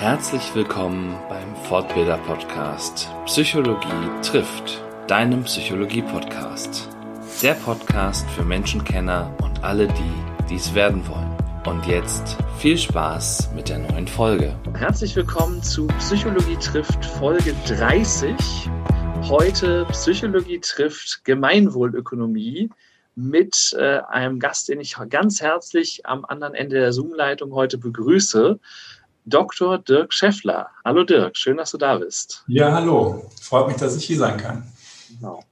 Herzlich willkommen beim Fortbilder Podcast Psychologie trifft, deinem Psychologie Podcast. Der Podcast für Menschenkenner und alle, die dies werden wollen. Und jetzt viel Spaß mit der neuen Folge. Herzlich willkommen zu Psychologie trifft Folge 30. Heute Psychologie trifft Gemeinwohlökonomie mit äh, einem Gast, den ich ganz herzlich am anderen Ende der Zoom-Leitung heute begrüße. Dr. Dirk Scheffler. Hallo Dirk, schön, dass du da bist. Ja, hallo. Freut mich, dass ich hier sein kann. Genau.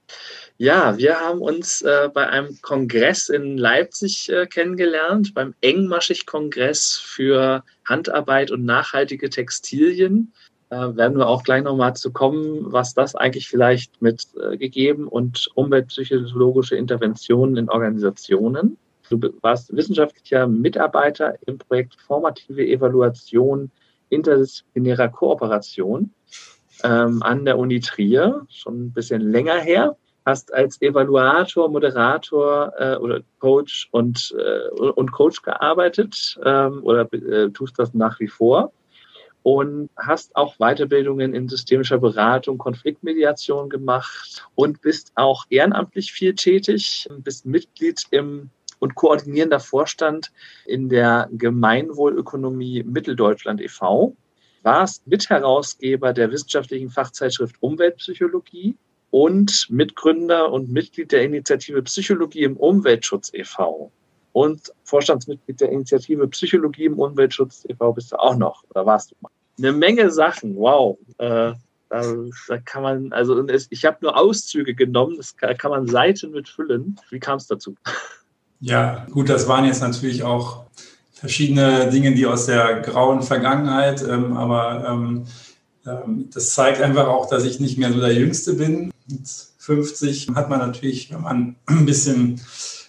Ja, wir haben uns äh, bei einem Kongress in Leipzig äh, kennengelernt, beim Engmaschig-Kongress für Handarbeit und nachhaltige Textilien. Äh, werden wir auch gleich nochmal zu kommen, was das eigentlich vielleicht mit äh, gegeben und umweltpsychologische Interventionen in Organisationen. Du warst wissenschaftlicher Mitarbeiter im Projekt Formative Evaluation interdisziplinärer Kooperation ähm, an der Uni Trier, schon ein bisschen länger her. Hast als Evaluator, Moderator äh, oder Coach und, äh, und Coach gearbeitet ähm, oder äh, tust das nach wie vor und hast auch Weiterbildungen in systemischer Beratung, Konfliktmediation gemacht und bist auch ehrenamtlich viel tätig, bist Mitglied im und koordinierender Vorstand in der Gemeinwohlökonomie Mitteldeutschland e.V. Warst Mitherausgeber der wissenschaftlichen Fachzeitschrift Umweltpsychologie und Mitgründer und Mitglied der Initiative Psychologie im Umweltschutz e.V. Und Vorstandsmitglied der Initiative Psychologie im Umweltschutz e.V. bist du auch noch, oder warst du mal? Eine Menge Sachen, wow. Äh, da, kann man, also ich habe nur Auszüge genommen, das kann man Seiten mit füllen. Wie kam es dazu? Ja, gut, das waren jetzt natürlich auch verschiedene Dinge, die aus der grauen Vergangenheit, ähm, aber ähm, ähm, das zeigt einfach auch, dass ich nicht mehr so der Jüngste bin. Mit 50 hat man natürlich, wenn man ein bisschen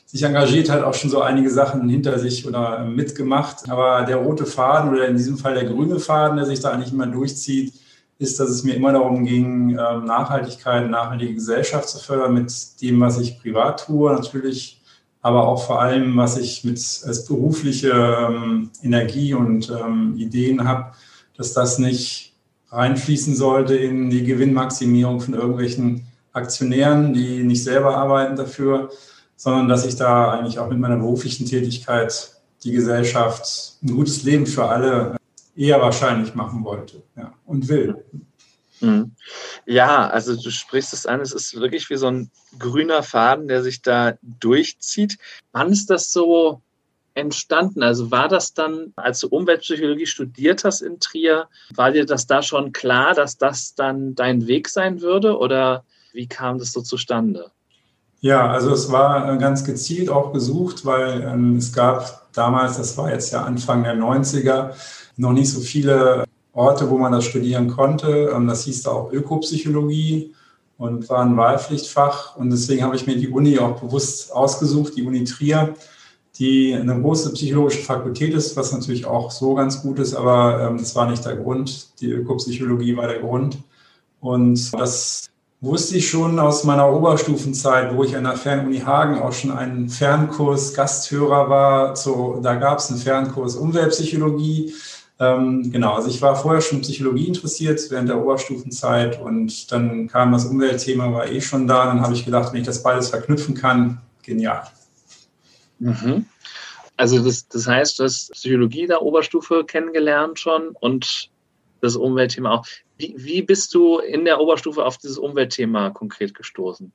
sich engagiert hat, auch schon so einige Sachen hinter sich oder ähm, mitgemacht. Aber der rote Faden oder in diesem Fall der grüne Faden, der sich da eigentlich immer durchzieht, ist, dass es mir immer darum ging, ähm, Nachhaltigkeit, nachhaltige Gesellschaft zu fördern mit dem, was ich privat tue. Natürlich aber auch vor allem, was ich mit als berufliche ähm, Energie und ähm, Ideen habe, dass das nicht reinfließen sollte in die Gewinnmaximierung von irgendwelchen Aktionären, die nicht selber arbeiten dafür, sondern dass ich da eigentlich auch mit meiner beruflichen Tätigkeit die Gesellschaft ein gutes Leben für alle eher wahrscheinlich machen wollte ja, und will. Mhm. Ja, also du sprichst es an, es ist wirklich wie so ein grüner Faden, der sich da durchzieht. Wann ist das so entstanden? Also war das dann, als du Umweltpsychologie studiert hast in Trier, war dir das da schon klar, dass das dann dein Weg sein würde oder wie kam das so zustande? Ja, also es war äh, ganz gezielt auch gesucht, weil ähm, es gab damals, das war jetzt ja Anfang der 90er, noch nicht so viele Orte, wo man das studieren konnte. Ähm, das hieß da auch Ökopsychologie und war ein Wahlpflichtfach. Und deswegen habe ich mir die Uni auch bewusst ausgesucht, die Uni Trier, die eine große psychologische Fakultät ist, was natürlich auch so ganz gut ist, aber ähm, das war nicht der Grund. Die Ökopsychologie war der Grund. Und das wusste ich schon aus meiner Oberstufenzeit, wo ich an der Fernuni Hagen auch schon einen Fernkurs Gasthörer war. So, da gab es einen Fernkurs Umweltpsychologie. Ähm, genau, also ich war vorher schon Psychologie interessiert während der Oberstufenzeit und dann kam das Umweltthema, war eh schon da. Dann habe ich gedacht, wenn ich das beides verknüpfen kann, genial. Mhm. Also das, das heißt, du hast Psychologie der Oberstufe kennengelernt schon und das Umweltthema auch. Wie, wie bist du in der Oberstufe auf dieses Umweltthema konkret gestoßen?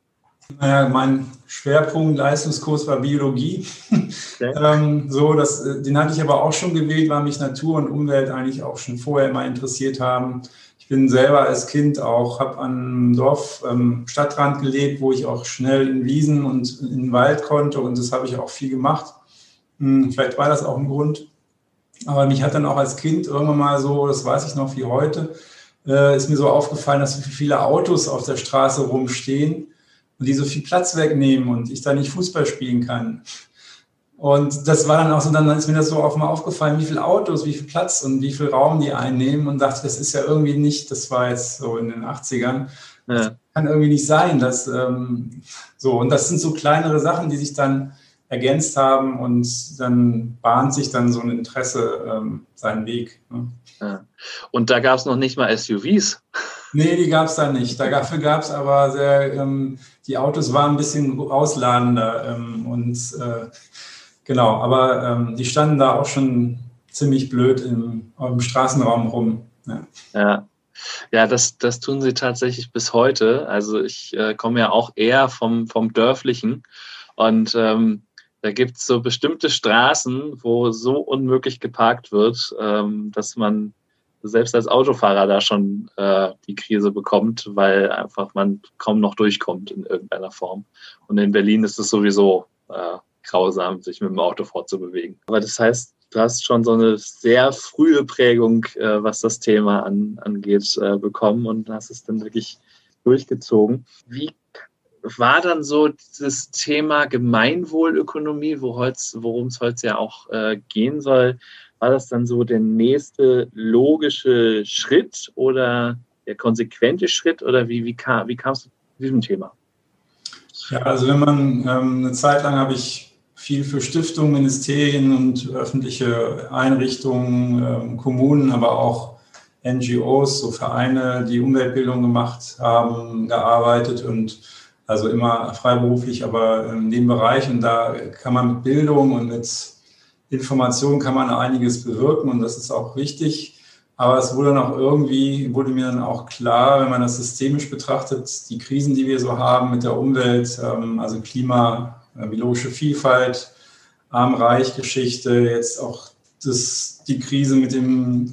Naja, mein Schwerpunkt Leistungskurs war Biologie. Okay. ähm, so, das, den hatte ich aber auch schon gewählt, weil mich Natur und Umwelt eigentlich auch schon vorher immer interessiert haben. Ich bin selber als Kind auch, habe an einem Dorf ähm, Stadtrand gelebt, wo ich auch schnell in Wiesen und in den Wald konnte und das habe ich auch viel gemacht. Hm, vielleicht war das auch ein Grund. Aber mich hat dann auch als Kind irgendwann mal so, das weiß ich noch wie heute, äh, ist mir so aufgefallen, dass so viele Autos auf der Straße rumstehen und die so viel Platz wegnehmen und ich da nicht Fußball spielen kann. Und das war dann auch so, dann ist mir das so auch mal aufgefallen, wie viele Autos, wie viel Platz und wie viel Raum die einnehmen und dachte, das ist ja irgendwie nicht, das war jetzt so in den 80ern, das kann irgendwie nicht sein, dass ähm, so, und das sind so kleinere Sachen, die sich dann ergänzt haben und dann bahnt sich dann so ein Interesse ähm, seinen Weg. Ne? Ja. Und da gab es noch nicht mal SUVs. Nee, die gab es da nicht. Dafür gab es aber sehr, ähm, die Autos waren ein bisschen ausladender ähm, und äh, genau, aber ähm, die standen da auch schon ziemlich blöd im, im Straßenraum rum. Ja. ja. Ja, das, das tun sie tatsächlich bis heute. Also ich äh, komme ja auch eher vom, vom Dörflichen und ähm, da gibt es so bestimmte Straßen, wo so unmöglich geparkt wird, ähm, dass man selbst als Autofahrer da schon äh, die Krise bekommt, weil einfach man kaum noch durchkommt in irgendeiner Form. Und in Berlin ist es sowieso äh, grausam, sich mit dem Auto fortzubewegen. Aber das heißt, du hast schon so eine sehr frühe Prägung, äh, was das Thema an, angeht, äh, bekommen und hast es dann wirklich durchgezogen. Wie war dann so dieses Thema Gemeinwohlökonomie, worum es heute ja auch äh, gehen soll, war das dann so der nächste logische Schritt oder der konsequente Schritt oder wie, wie, kam, wie kamst du zu diesem Thema? Ja, also wenn man ähm, eine Zeit lang habe ich viel für Stiftungen, Ministerien und öffentliche Einrichtungen, ähm, Kommunen, aber auch NGOs, so Vereine, die Umweltbildung gemacht haben, gearbeitet und also immer freiberuflich, aber in dem Bereich. Und da kann man mit Bildung und mit Information kann man einiges bewirken und das ist auch wichtig. Aber es wurde dann auch irgendwie, wurde mir dann auch klar, wenn man das systemisch betrachtet, die Krisen, die wir so haben mit der Umwelt, ähm, also Klima, äh, biologische Vielfalt, Arm-Reich-Geschichte, jetzt auch das, die Krise mit dem,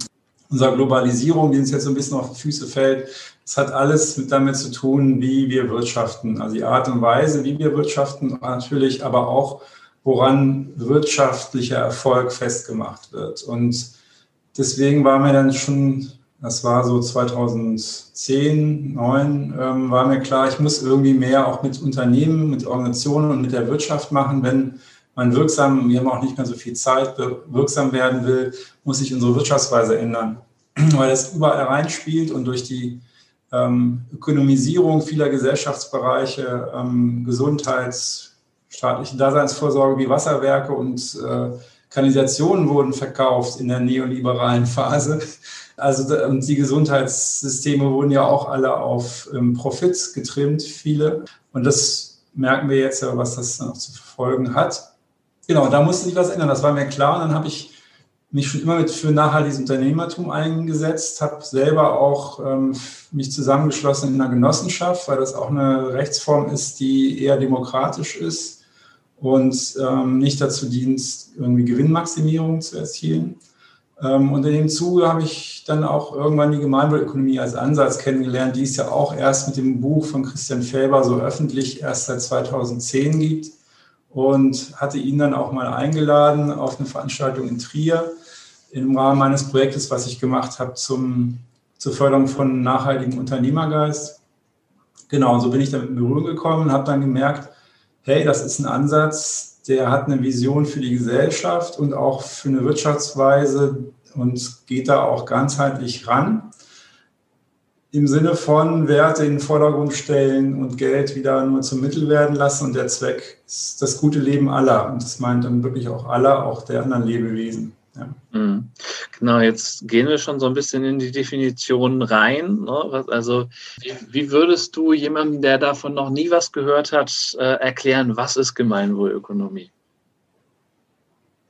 unserer Globalisierung, die uns jetzt so ein bisschen auf die Füße fällt, das hat alles damit zu tun, wie wir wirtschaften. Also die Art und Weise, wie wir wirtschaften, natürlich, aber auch woran wirtschaftlicher Erfolg festgemacht wird. Und deswegen war mir dann schon, das war so 2010, 2009, ähm, war mir klar, ich muss irgendwie mehr auch mit Unternehmen, mit Organisationen und mit der Wirtschaft machen, wenn man wirksam, wir haben auch nicht mehr so viel Zeit, wirksam werden will, muss sich unsere Wirtschaftsweise ändern, weil das überall reinspielt und durch die ähm, Ökonomisierung vieler Gesellschaftsbereiche, ähm, Gesundheits, staatliche Daseinsvorsorge wie Wasserwerke und äh, Kanalisationen wurden verkauft in der neoliberalen Phase. Also und die Gesundheitssysteme wurden ja auch alle auf ähm, Profit getrimmt, viele. Und das merken wir jetzt ja, was das noch zu verfolgen hat. Genau, da musste sich was ändern, das war mir klar. Und dann habe ich mich schon immer mit für nachhaltiges Unternehmertum eingesetzt, habe selber auch ähm, mich zusammengeschlossen in einer Genossenschaft, weil das auch eine Rechtsform ist, die eher demokratisch ist und ähm, nicht dazu dient, irgendwie Gewinnmaximierung zu erzielen. Ähm, und in dem Zuge habe ich dann auch irgendwann die Gemeinwohlökonomie als Ansatz kennengelernt, die es ja auch erst mit dem Buch von Christian Felber so öffentlich erst seit 2010 gibt. Und hatte ihn dann auch mal eingeladen auf eine Veranstaltung in Trier im Rahmen meines Projektes, was ich gemacht habe zum, zur Förderung von nachhaltigem Unternehmergeist. Genau, so bin ich damit in Berührung gekommen und habe dann gemerkt, hey, das ist ein Ansatz, der hat eine Vision für die Gesellschaft und auch für eine Wirtschaftsweise und geht da auch ganzheitlich ran. Im Sinne von Werte in den Vordergrund stellen und Geld wieder nur zum Mittel werden lassen. Und der Zweck ist das gute Leben aller. Und das meint dann wirklich auch aller, auch der anderen Lebewesen. Mhm. Genau, jetzt gehen wir schon so ein bisschen in die Definition rein. Ne? Also, wie, wie, würdest du jemandem, der davon noch nie was gehört hat, äh, erklären, was ist Gemeinwohlökonomie?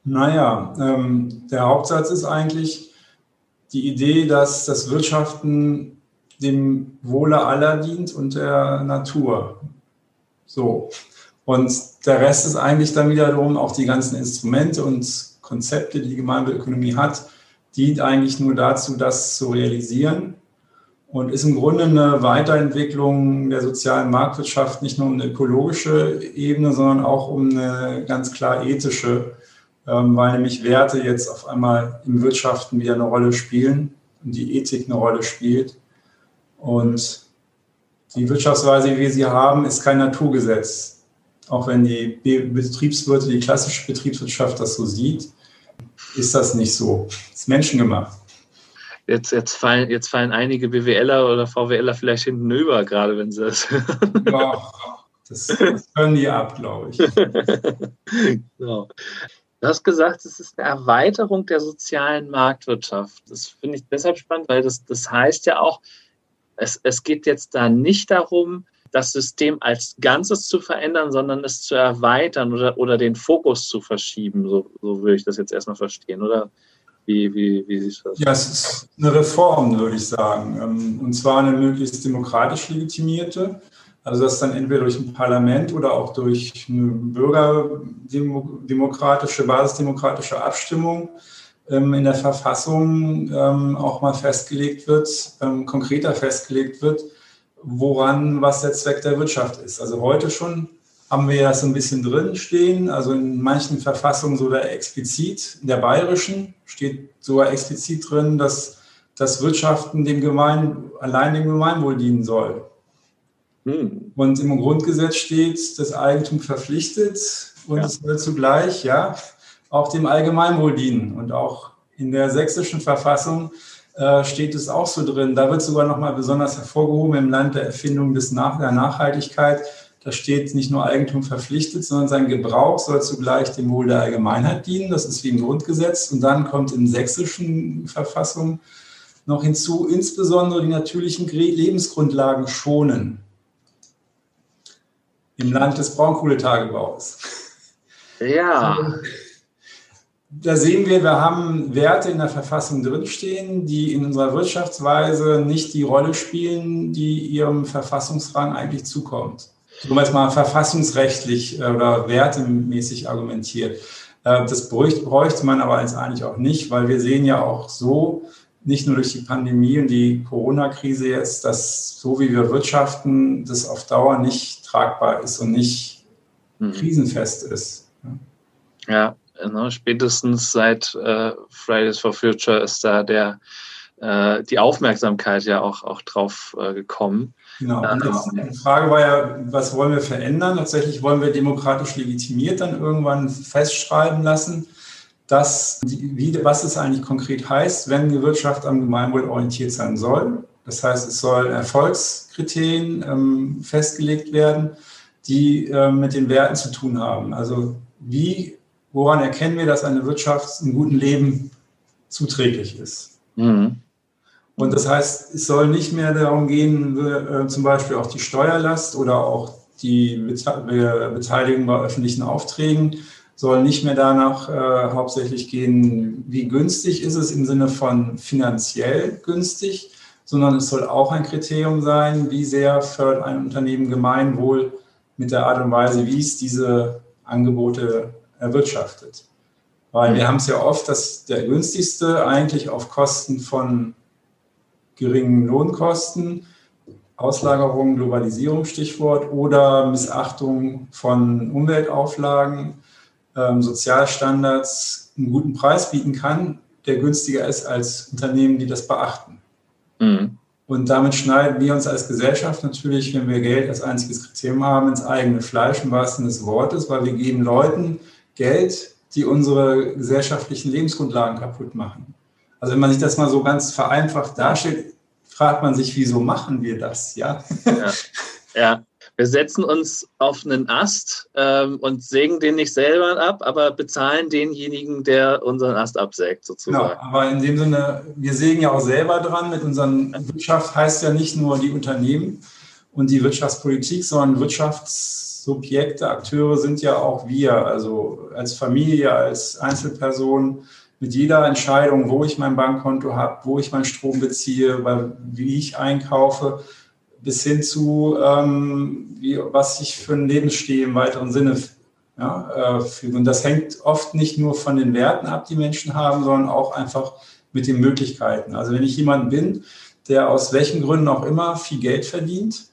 Naja, ähm, der Hauptsatz ist eigentlich die Idee, dass das Wirtschaften dem Wohle aller dient und der Natur. So. Und der Rest ist eigentlich dann wiederum auch die ganzen Instrumente und Konzepte, die die Gemeinwohlökonomie hat, dient eigentlich nur dazu, das zu realisieren und ist im Grunde eine Weiterentwicklung der sozialen Marktwirtschaft, nicht nur um eine ökologische Ebene, sondern auch um eine ganz klar ethische, ähm, weil nämlich Werte jetzt auf einmal im Wirtschaften wieder eine Rolle spielen und die Ethik eine Rolle spielt. Und die Wirtschaftsweise, wie wir sie haben, ist kein Naturgesetz. Auch wenn die Betriebswirte, die klassische Betriebswirtschaft das so sieht ist das nicht so. Das ist menschengemacht. Jetzt, jetzt, fallen, jetzt fallen einige BWLer oder VWLer vielleicht hinten über, gerade wenn sie das. ja, Das, das können die ab, glaube ich. genau. Du hast gesagt, es ist eine Erweiterung der sozialen Marktwirtschaft. Das finde ich deshalb spannend, weil das, das heißt ja auch, es, es geht jetzt da nicht darum, das System als Ganzes zu verändern, sondern es zu erweitern oder, oder den Fokus zu verschieben. So, so würde ich das jetzt erstmal verstehen, oder? Wie, wie, wie siehst du das? Ja, es ist eine Reform, würde ich sagen. Ähm, und zwar eine möglichst demokratisch legitimierte. Also das dann entweder durch ein Parlament oder auch durch eine bürgerdemokratische, basisdemokratische Abstimmung ähm, in der Verfassung ähm, auch mal festgelegt wird, konkreter festgelegt wird, woran was der Zweck der Wirtschaft ist. Also heute schon haben wir das so ein bisschen drin stehen, also in manchen Verfassungen sogar explizit, in der bayerischen steht sogar explizit drin, dass das Wirtschaften dem Gemein, allein dem Gemeinwohl dienen soll. Hm. Und im Grundgesetz steht, das Eigentum verpflichtet und ja. es soll zugleich ja auch dem Allgemeinwohl dienen. Und auch in der sächsischen Verfassung äh, steht es auch so drin. Da wird sogar nochmal besonders hervorgehoben im Land der Erfindung des Nach der Nachhaltigkeit. Da steht nicht nur Eigentum verpflichtet, sondern sein Gebrauch soll zugleich dem Wohl der Allgemeinheit dienen. Das ist wie im Grundgesetz. Und dann kommt in sächsischen Verfassung noch hinzu, insbesondere die natürlichen Lebensgrundlagen schonen. Im Land des Braunkohletagebaus. Ja. Da sehen wir, wir haben Werte in der Verfassung drinstehen, die in unserer Wirtschaftsweise nicht die Rolle spielen, die ihrem Verfassungsrang eigentlich zukommt. So jetzt mal verfassungsrechtlich äh, oder wertemäßig argumentiert. Äh, das bräuchte man aber jetzt eigentlich auch nicht, weil wir sehen ja auch so, nicht nur durch die Pandemie und die Corona-Krise jetzt, dass so wie wir wirtschaften, das auf Dauer nicht tragbar ist und nicht mhm. krisenfest ist. Ja, Ne? Spätestens seit äh, Fridays for Future ist da der, äh, die Aufmerksamkeit ja auch, auch drauf äh, gekommen. Genau. Die Frage war ja, was wollen wir verändern? Tatsächlich wollen wir demokratisch legitimiert dann irgendwann festschreiben lassen, dass die, wie, was es eigentlich konkret heißt, wenn die Wirtschaft am Gemeinwohl orientiert sein soll. Das heißt, es sollen Erfolgskriterien ähm, festgelegt werden, die äh, mit den Werten zu tun haben. Also wie woran erkennen wir, dass eine Wirtschaft einem guten Leben zuträglich ist? Mhm. Und das heißt, es soll nicht mehr darum gehen, äh, zum Beispiel auch die Steuerlast oder auch die Beteiligung bei öffentlichen Aufträgen soll nicht mehr danach äh, hauptsächlich gehen, wie günstig ist es im Sinne von finanziell günstig, sondern es soll auch ein Kriterium sein, wie sehr fördert ein Unternehmen Gemeinwohl mit der Art und Weise, wie es diese Angebote erwirtschaftet. Weil wir haben es ja oft, dass der günstigste eigentlich auf Kosten von geringen Lohnkosten, Auslagerung, Globalisierung, Stichwort, oder Missachtung von Umweltauflagen, ähm, Sozialstandards einen guten Preis bieten kann, der günstiger ist als Unternehmen, die das beachten. Mhm. Und damit schneiden wir uns als Gesellschaft natürlich, wenn wir Geld als einziges Kriterium haben, ins eigene Fleisch im wahrsten Sinne des Wortes, weil wir geben Leuten Geld, die unsere gesellschaftlichen Lebensgrundlagen kaputt machen. Also wenn man sich das mal so ganz vereinfacht darstellt, fragt man sich, wieso machen wir das? Ja. ja. ja. Wir setzen uns auf einen Ast ähm, und sägen den nicht selber ab, aber bezahlen denjenigen, der unseren Ast absägt, sozusagen. Genau, aber in dem Sinne, wir sägen ja auch selber dran. Mit unseren Wirtschaft heißt ja nicht nur die Unternehmen und die Wirtschaftspolitik, sondern Wirtschafts Subjekte, Akteure sind ja auch wir, also als Familie, als Einzelperson, mit jeder Entscheidung, wo ich mein Bankkonto habe, wo ich meinen Strom beziehe, wie ich einkaufe, bis hin zu, ähm, wie, was ich für ein Lebensstil im weiteren Sinne ja, äh, führe. Und das hängt oft nicht nur von den Werten ab, die Menschen haben, sondern auch einfach mit den Möglichkeiten. Also wenn ich jemand bin, der aus welchen Gründen auch immer viel Geld verdient,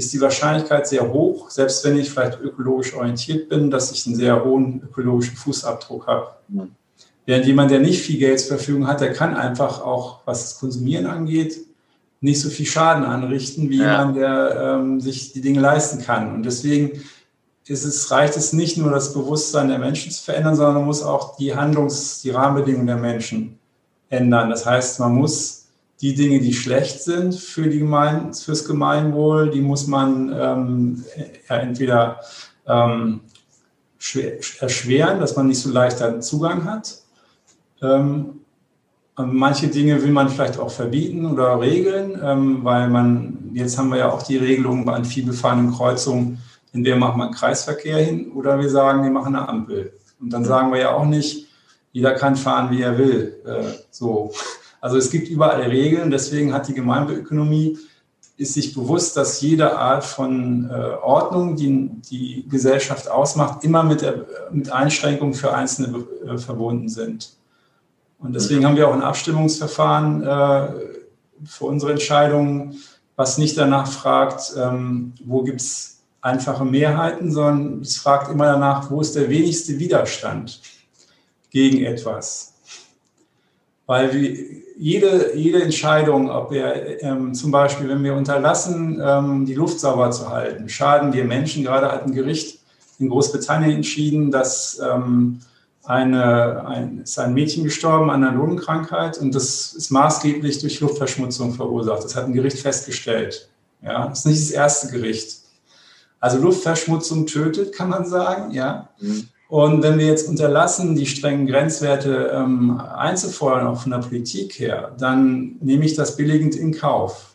ist die Wahrscheinlichkeit sehr hoch, selbst wenn ich vielleicht ökologisch orientiert bin, dass ich einen sehr hohen ökologischen Fußabdruck habe. Mhm. Während jemand, der nicht viel Geld zur Verfügung hat, der kann einfach auch, was das Konsumieren angeht, nicht so viel Schaden anrichten, wie ja. jemand, der ähm, sich die Dinge leisten kann. Und deswegen ist es, reicht es nicht nur, das Bewusstsein der Menschen zu verändern, sondern man muss auch die Handlungs-, die Rahmenbedingungen der Menschen ändern. Das heißt, man muss die Dinge, die schlecht sind für die Gemein fürs Gemeinwohl, die muss man ähm, ja, entweder ähm, erschweren, dass man nicht so leicht einen Zugang hat. Ähm, manche Dinge will man vielleicht auch verbieten oder regeln, ähm, weil man, jetzt haben wir ja auch die Regelung bei vielbefahrenen Kreuzungen, in der macht man Kreisverkehr hin oder wir sagen, wir machen eine Ampel. Und dann sagen wir ja auch nicht, jeder kann fahren, wie er will. Äh, so. Also es gibt überall Regeln, deswegen hat die Gemeinwohlökonomie ist sich bewusst, dass jede Art von äh, Ordnung, die die Gesellschaft ausmacht, immer mit, der, mit Einschränkungen für Einzelne äh, verbunden sind. Und deswegen haben wir auch ein Abstimmungsverfahren äh, für unsere Entscheidungen, was nicht danach fragt, ähm, wo gibt es einfache Mehrheiten, sondern es fragt immer danach, wo ist der wenigste Widerstand gegen etwas. Weil wir, jede, jede Entscheidung, ob wir ähm, zum Beispiel, wenn wir unterlassen, ähm, die Luft sauber zu halten, schaden wir Menschen. Gerade hat ein Gericht in Großbritannien entschieden, dass ähm, eine, ein, ist ein Mädchen gestorben an einer Lungenkrankheit und das ist maßgeblich durch Luftverschmutzung verursacht. Das hat ein Gericht festgestellt. Ja, das ist nicht das erste Gericht. Also Luftverschmutzung tötet, kann man sagen, ja. Mhm. Und wenn wir jetzt unterlassen, die strengen Grenzwerte ähm, einzufordern, auch von der Politik her, dann nehme ich das billigend in Kauf.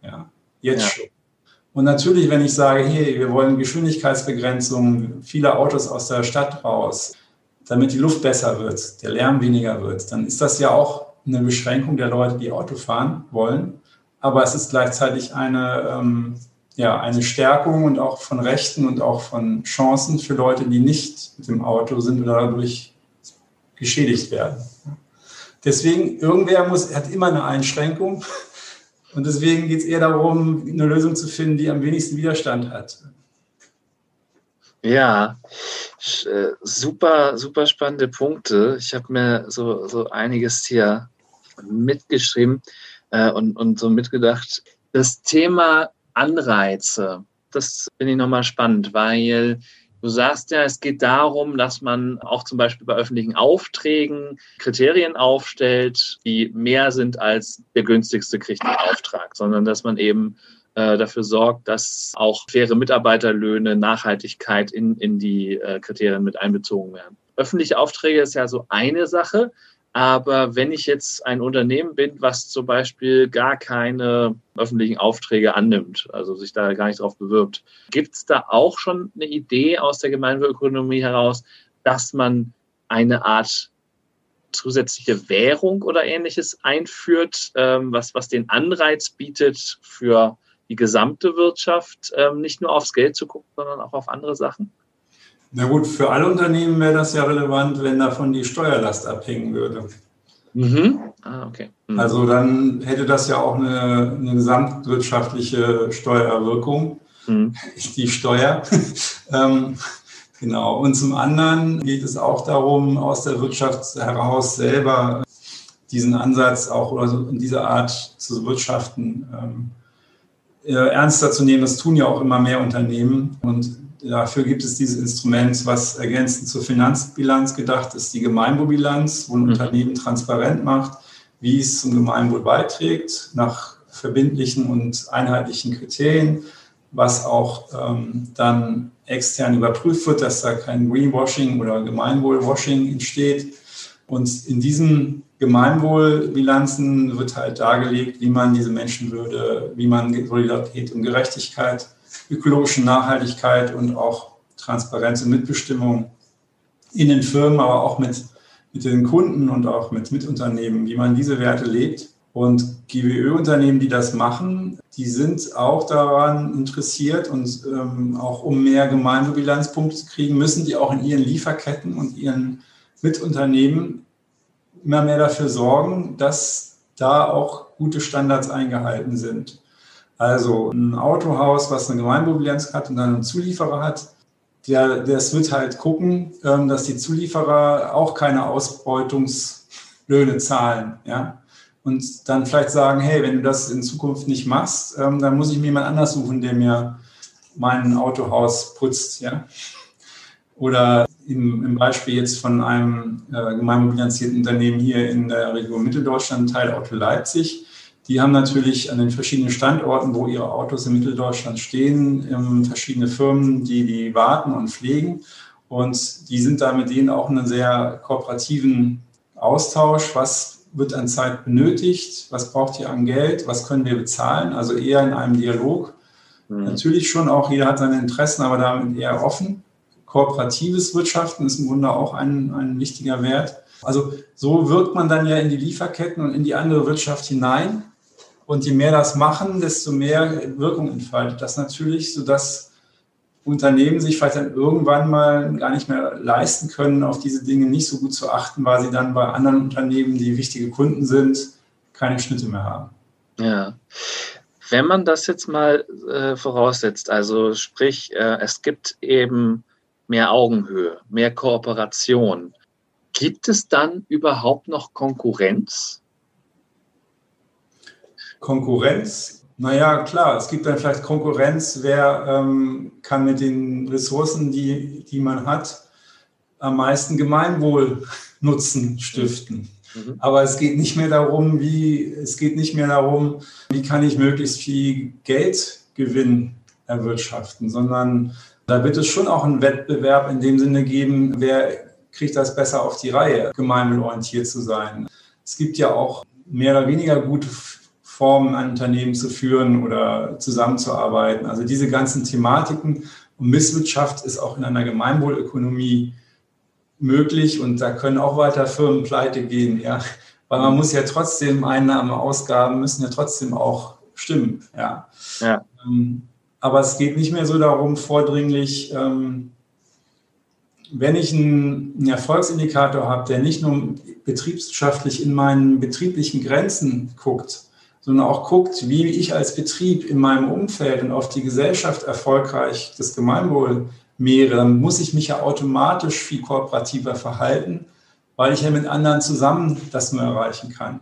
Ja, jetzt ja. schon. Und natürlich, wenn ich sage, hey, wir wollen Geschwindigkeitsbegrenzungen, viele Autos aus der Stadt raus, damit die Luft besser wird, der Lärm weniger wird, dann ist das ja auch eine Beschränkung der Leute, die Auto fahren wollen. Aber es ist gleichzeitig eine ähm, ja, eine Stärkung und auch von Rechten und auch von Chancen für Leute, die nicht mit dem Auto sind oder dadurch geschädigt werden. Deswegen, irgendwer muss, hat immer eine Einschränkung. Und deswegen geht es eher darum, eine Lösung zu finden, die am wenigsten Widerstand hat. Ja, äh, super, super spannende Punkte. Ich habe mir so, so einiges hier mitgeschrieben äh, und, und so mitgedacht. Das Thema Anreize. Das finde ich nochmal spannend, weil du sagst ja, es geht darum, dass man auch zum Beispiel bei öffentlichen Aufträgen Kriterien aufstellt, die mehr sind als der günstigste kriegt den Auftrag, sondern dass man eben äh, dafür sorgt, dass auch faire Mitarbeiterlöhne, Nachhaltigkeit in, in die äh, Kriterien mit einbezogen werden. Öffentliche Aufträge ist ja so eine Sache, aber wenn ich jetzt ein Unternehmen bin, was zum Beispiel gar keine öffentlichen Aufträge annimmt, also sich da gar nicht drauf bewirbt, gibt es da auch schon eine Idee aus der Gemeinwohlökonomie heraus, dass man eine Art zusätzliche Währung oder ähnliches einführt, ähm, was, was den Anreiz bietet für die gesamte Wirtschaft, ähm, nicht nur aufs Geld zu gucken, sondern auch auf andere Sachen? Na gut, für alle Unternehmen wäre das ja relevant, wenn davon die Steuerlast abhängen würde. Mhm. Ah, okay. Mhm. Also dann hätte das ja auch eine, eine gesamtwirtschaftliche Steuerwirkung, mhm. die Steuer. ähm, genau. Und zum anderen geht es auch darum, aus der Wirtschaft heraus selber diesen Ansatz auch oder so in dieser Art zu wirtschaften ähm, äh, ernster zu nehmen. Das tun ja auch immer mehr Unternehmen und Dafür gibt es dieses Instrument, was ergänzend zur Finanzbilanz gedacht ist, die Gemeinwohlbilanz, wo ein mhm. Unternehmen transparent macht, wie es zum Gemeinwohl beiträgt, nach verbindlichen und einheitlichen Kriterien, was auch ähm, dann extern überprüft wird, dass da kein Greenwashing oder Gemeinwohlwashing entsteht. Und in diesen Gemeinwohlbilanzen wird halt dargelegt, wie man diese Menschenwürde, wie man Solidarität und Gerechtigkeit ökologischen Nachhaltigkeit und auch Transparenz und Mitbestimmung in den Firmen, aber auch mit, mit den Kunden und auch mit Mitunternehmen, wie man diese Werte lebt. Und GWÖ-Unternehmen, die das machen, die sind auch daran interessiert und ähm, auch um mehr Gemeinwohlbilanzpunkte zu kriegen, müssen die auch in ihren Lieferketten und ihren Mitunternehmen immer mehr dafür sorgen, dass da auch gute Standards eingehalten sind. Also ein Autohaus, was eine Gemeinwohlbilanz hat und dann einen Zulieferer hat, der, das wird halt gucken, ähm, dass die Zulieferer auch keine Ausbeutungslöhne zahlen. Ja? Und dann vielleicht sagen, hey, wenn du das in Zukunft nicht machst, ähm, dann muss ich mir jemand anders suchen, der mir mein Autohaus putzt. Ja? Oder im, im Beispiel jetzt von einem äh, gemeinwohlbilanzierten Unternehmen hier in der Region Mitteldeutschland, Teil Auto Leipzig, Die haben natürlich an den verschiedenen Standorten, wo ihre Autos in Mitteldeutschland stehen, ähm, verschiedene Firmen, die die warten und pflegen. Und die sind da mit denen auch in einem sehr kooperativen Austausch. Was wird an Zeit benötigt? Was braucht ihr an Geld? Was können wir bezahlen? Also eher in einem Dialog. Mhm. Natürlich schon auch, jeder hat seine Interessen, aber damit eher offen. Kooperatives Wirtschaften ist im Grunde auch ein, ein wichtiger Wert. Also so wirkt man dann ja in die Lieferketten und in die andere Wirtschaft hinein. Und je mehr das machen, desto mehr Wirkung entfaltet das natürlich, sodass Unternehmen sich vielleicht dann irgendwann mal gar nicht mehr leisten können, auf diese Dinge nicht so gut zu achten, weil sie dann bei anderen Unternehmen, die wichtige Kunden sind, keine Schnitte mehr haben. Ja. Wenn man das jetzt mal äh, voraussetzt, also sprich, äh, es gibt eben mehr Augenhöhe, mehr Kooperation, gibt es dann überhaupt noch Konkurrenz? Konkurrenz? Naja, klar, es gibt dann vielleicht Konkurrenz, wer ähm, kann mit den Ressourcen, die, die man hat, am meisten Gemeinwohlnutzen stiften. Mhm. Aber es geht nicht mehr darum, wie, es geht nicht mehr darum, wie kann ich möglichst viel Geldgewinn erwirtschaften, sondern da wird es schon auch einen Wettbewerb in dem Sinne geben, wer kriegt das besser auf die Reihe, gemeinwohlorientiert zu sein. Es gibt ja auch mehr oder weniger gute Formen, ein Unternehmen zu führen oder zusammenzuarbeiten. Also diese ganzen Thematiken und Misswirtschaft ist auch in einer Gemeinwohlökonomie möglich und da können auch weiter Firmen pleite gehen, ja. Weil man muss ja trotzdem Einnahmen, Ausgaben müssen ja trotzdem auch stimmen, ja. ja. Ähm, aber es geht nicht mehr so darum, vordringlich, ähm, wenn ich einen, Erfolgsindikator habe, der nicht nur betriebswirtschaftlich in meinen betrieblichen Grenzen guckt, sondern auch guckt, wie ich als Betrieb in meinem Umfeld und auf die Gesellschaft erfolgreich das Gemeinwohl mehre, dann muss ich mich ja automatisch viel kooperativer verhalten, weil ich ja mit anderen zusammen das nur erreichen kann.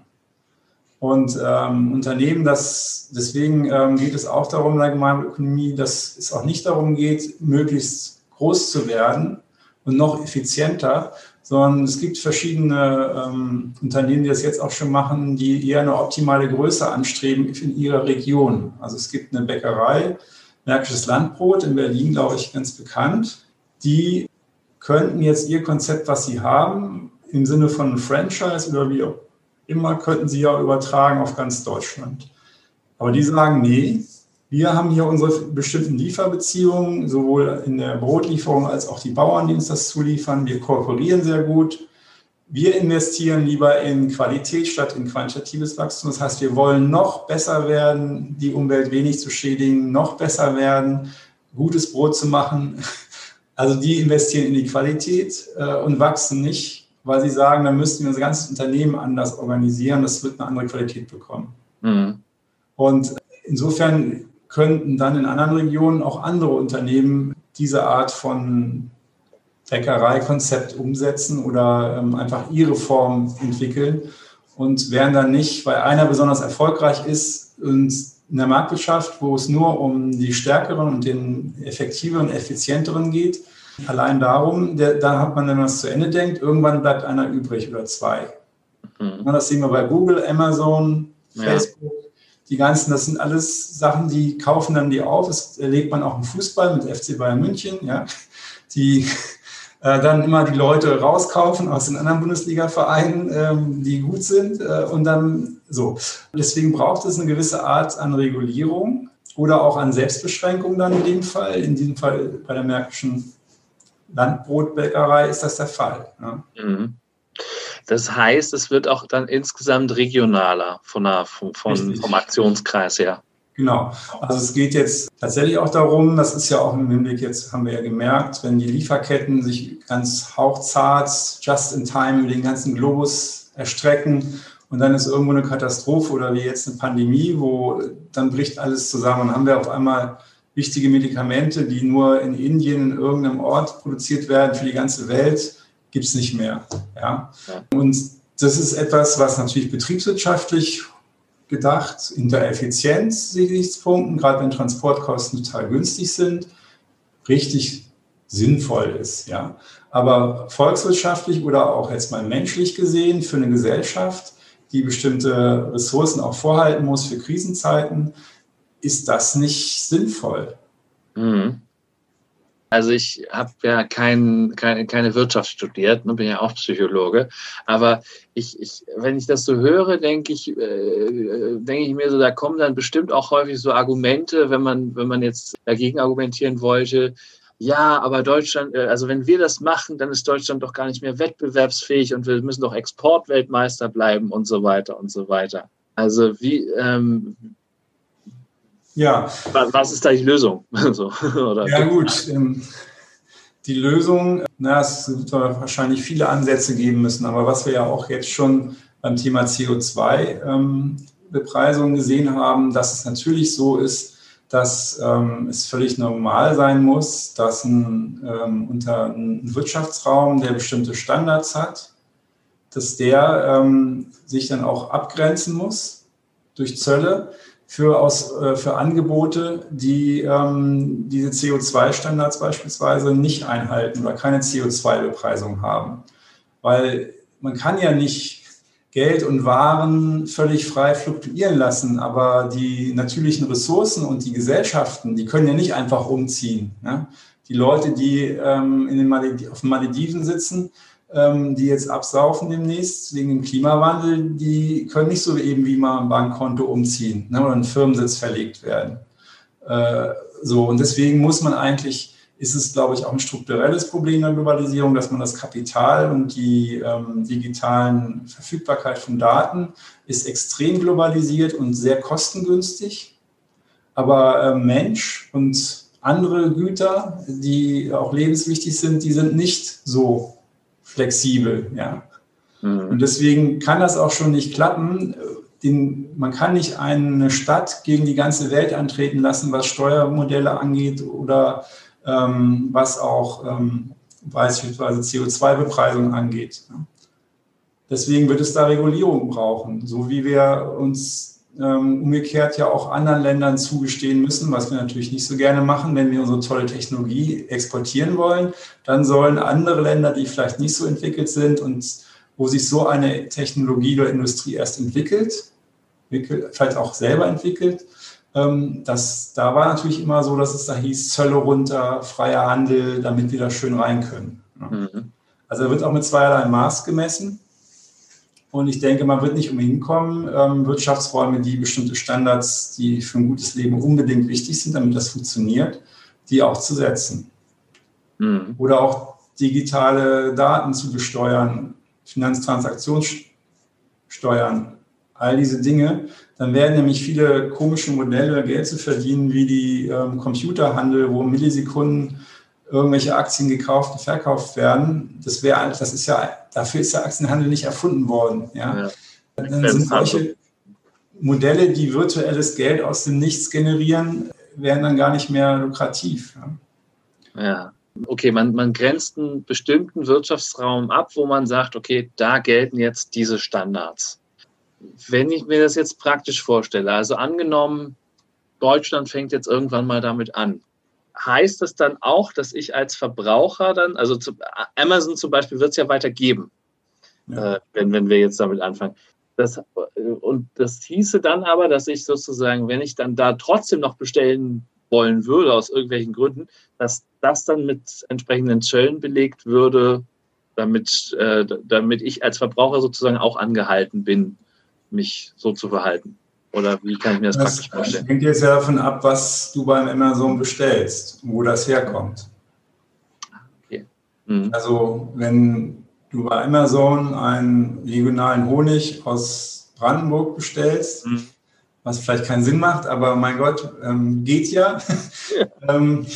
Und ähm, Unternehmen, das, deswegen ähm, geht es auch darum in der Gemeinwohlökonomie, dass es auch nicht darum geht, möglichst groß zu werden und noch effizienter, sondern es gibt verschiedene ähm, Unternehmen, die das jetzt auch schon machen, die eher eine optimale Größe anstreben in ihrer Region. Also es gibt eine Bäckerei, Märkisches Landbrot in Berlin, glaube ich, ganz bekannt. Die könnten jetzt ihr Konzept, was sie haben, im Sinne von Franchise oder wie auch immer, könnten sie ja übertragen auf ganz Deutschland. Aber die sagen, nee, wir haben hier unsere bestimmten Lieferbeziehungen, sowohl in der Brotlieferung als auch die Bauern, die uns das zuliefern. Wir kooperieren sehr gut. Wir investieren lieber in Qualität statt in quantitatives Wachstum. Das heißt, wir wollen noch besser werden, die Umwelt wenig zu schädigen, noch besser werden, gutes Brot zu machen. Also die investieren in die Qualität äh, und wachsen nicht, weil sie sagen, dann müssten wir unser ganzes Unternehmen anders organisieren. Das wird eine andere Qualität bekommen. Mhm. Und insofern könnten dann in anderen Regionen auch andere Unternehmen diese Art von Bäckereikonzept umsetzen oder ähm, einfach ihre Form entwickeln und wären dann nicht, weil einer besonders erfolgreich ist und in der Marktwirtschaft, wo es nur um die stärkeren und den effektiveren, effizienteren geht, allein darum, der, da hat man, wenn man es zu Ende denkt, irgendwann bleibt einer übrig oder zwei. Mhm. Das sehen wir bei Google, Amazon, Facebook, ja. Die ganzen, das sind alles Sachen, die kaufen dann die auf. Das erlebt man auch im Fußball mit FC Bayern München, ja. Die äh, dann immer die Leute rauskaufen aus den anderen Bundesliga-Vereinen, ähm, die gut sind äh, und dann so. Deswegen braucht es eine gewisse Art an Regulierung oder auch an Selbstbeschränkung dann in dem Fall. In diesem Fall bei der Märkischen Landbrotbäckerei ist das der Fall. Ne? Mhm. Das heißt, es wird auch dann insgesamt regionaler von der, von, von vom Aktionskreis her. Genau. Also es geht jetzt tatsächlich auch darum, das ist ja auch im Hinblick, jetzt haben wir ja gemerkt, wenn die Lieferketten sich ganz hauchzart, just in time über den ganzen Globus erstrecken und dann ist irgendwo eine Katastrophe oder wie jetzt eine Pandemie, wo dann bricht alles zusammen. Dann haben wir auf einmal wichtige Medikamente, die nur in Indien in irgendeinem Ort produziert werden für die ganze Welt, gibt es nicht mehr. Ja? Und das ist etwas, was natürlich betriebswirtschaftlich gedacht, in der Effizienzgesichtspunkten, gerade wenn Transportkosten total günstig sind, richtig sinnvoll ist. Ja. Aber volkswirtschaftlich oder auch jetzt mal menschlich gesehen für eine Gesellschaft die bestimmte Ressourcen auch vorhalten muss für Krisenzeiten, ist das nicht sinnvoll. Mhm. Also ich habe ja kein, keine, keine Wirtschaft studiert, ne, bin ja auch Psychologe. Aber ich, ich, wenn ich das so höre, denke ich, äh, denke ich mir so, da kommen dann bestimmt auch häufig so Argumente, wenn man, wenn man jetzt dagegen argumentieren wollte. Ja, aber Deutschland, äh, also wenn wir das machen, dann ist Deutschland doch gar nicht mehr wettbewerbsfähig und wir müssen doch Exportweltmeister bleiben und so weiter und so weiter. Also wie, ähm, ja. Was ist da die Lösung? so, ja, gut. Ähm, die Lösung, na, es wird wahrscheinlich viele Ansätze geben müssen, aber was wir ja auch jetzt schon beim Thema CO2-Bepreisung ähm, gesehen haben, dass es natürlich so ist, dass ähm, es völlig normal sein muss, dass ein, unter ein Wirtschaftsraum, der bestimmte Standards hat, dass der sich dann auch abgrenzen muss durch Zölle für, aus, äh, für Angebote, die ähm, diese CO2-Standards beispielsweise nicht einhalten oder keine CO2-Bepreisung haben. Weil man kann ja nicht Geld und Waren völlig frei fluktuieren lassen, aber die natürlichen Ressourcen und die Gesellschaften, die können ja nicht einfach umziehen. Ne? Die Leute, die ähm, in den auf den Malediven sitzen, die jetzt absaufen demnächst wegen dem Klimawandel, die können nicht so eben wie mal ein Bankkonto umziehen ne, oder ein Firmensitz verlegt werden. Äh, so, und deswegen muss man eigentlich, ist es, glaube ich, auch ein strukturelles Problem der Globalisierung, dass man das Kapital und die ähm, digitalen Verfügbarkeit von Daten ist extrem globalisiert und sehr kostengünstig. Aber äh, Mensch und andere Güter, die auch lebenswichtig sind, die sind nicht so flexibel. Ja. Mhm. Und deswegen kann das auch schon nicht klappen. Den, man kann nicht eine Stadt gegen die ganze Welt antreten lassen, was Steuermodelle angeht oder ähm, was auch ähm, beispielsweise CO2-Bepreisung angeht. Deswegen wird es da Regulierung brauchen, so wie wir uns ähm, umgekehrt ja auch anderen Ländern zugestehen müssen, was wir natürlich nicht so gerne machen, wenn wir unsere tolle Technologie exportieren wollen. Dann sollen andere Länder, die vielleicht nicht so entwickelt sind und wo sich so eine Technologie oder Industrie erst entwickelt, vielleicht auch selber entwickelt, ähm, das, da war natürlich immer so, dass es da hieß, Zölle runter, freier Handel, damit wir da schön rein können. Mhm. Also da wird auch mit zweierlei Maß gemessen. Und ich denke, man wird nicht umhin kommen, ähm, Wirtschaftsräume, die bestimmte Standards, die für ein gutes Leben unbedingt wichtig sind, damit das funktioniert, die auch zu setzen. Mhm. Oder auch digitale Daten zu besteuern, Finanztransaktionssteuern, all diese Dinge. Dann werden nämlich viele komische Modelle, Geld zu verdienen, wie die ähm, Computerhandel, wo Millisekunden irgendwelche Aktien gekauft und verkauft werden. Das wäre, das ist ja, dafür ist der Aktienhandel nicht erfunden worden. Ja. ja. Dann sind solche Modelle, die virtuelles Geld aus dem Nichts generieren, werden dann gar nicht mehr lukrativ. Ja. ja. Okay, man, man grenzt einen bestimmten Wirtschaftsraum ab, wo man sagt, okay, da gelten jetzt diese Standards. Wenn ich mir das jetzt praktisch vorstelle, also angenommen, Deutschland fängt jetzt irgendwann mal damit an, heißt das dann auch, dass ich als Verbraucher dann, also zu, Amazon zum Beispiel wird es ja weitergeben, ja. äh, wenn, wenn wir jetzt damit anfangen. Das, und das hieße dann aber, dass ich sozusagen, wenn ich dann da trotzdem noch bestellen wollen würde, aus irgendwelchen Gründen, dass das dann mit entsprechenden Zöllen belegt würde, damit, äh, damit ich als Verbraucher sozusagen auch angehalten bin, mich so zu verhalten. Oder wie kann ich mir das, das praktisch vorstellen? Das hängt jetzt ja davon ab, was du beim Amazon bestellst, wo das herkommt. Okay. Mhm. Also wenn du bei Amazon einen regionalen Honig aus Brandenburg bestellst, mhm. was vielleicht keinen Sinn macht, aber mein Gott, ähm, geht ja. ähm,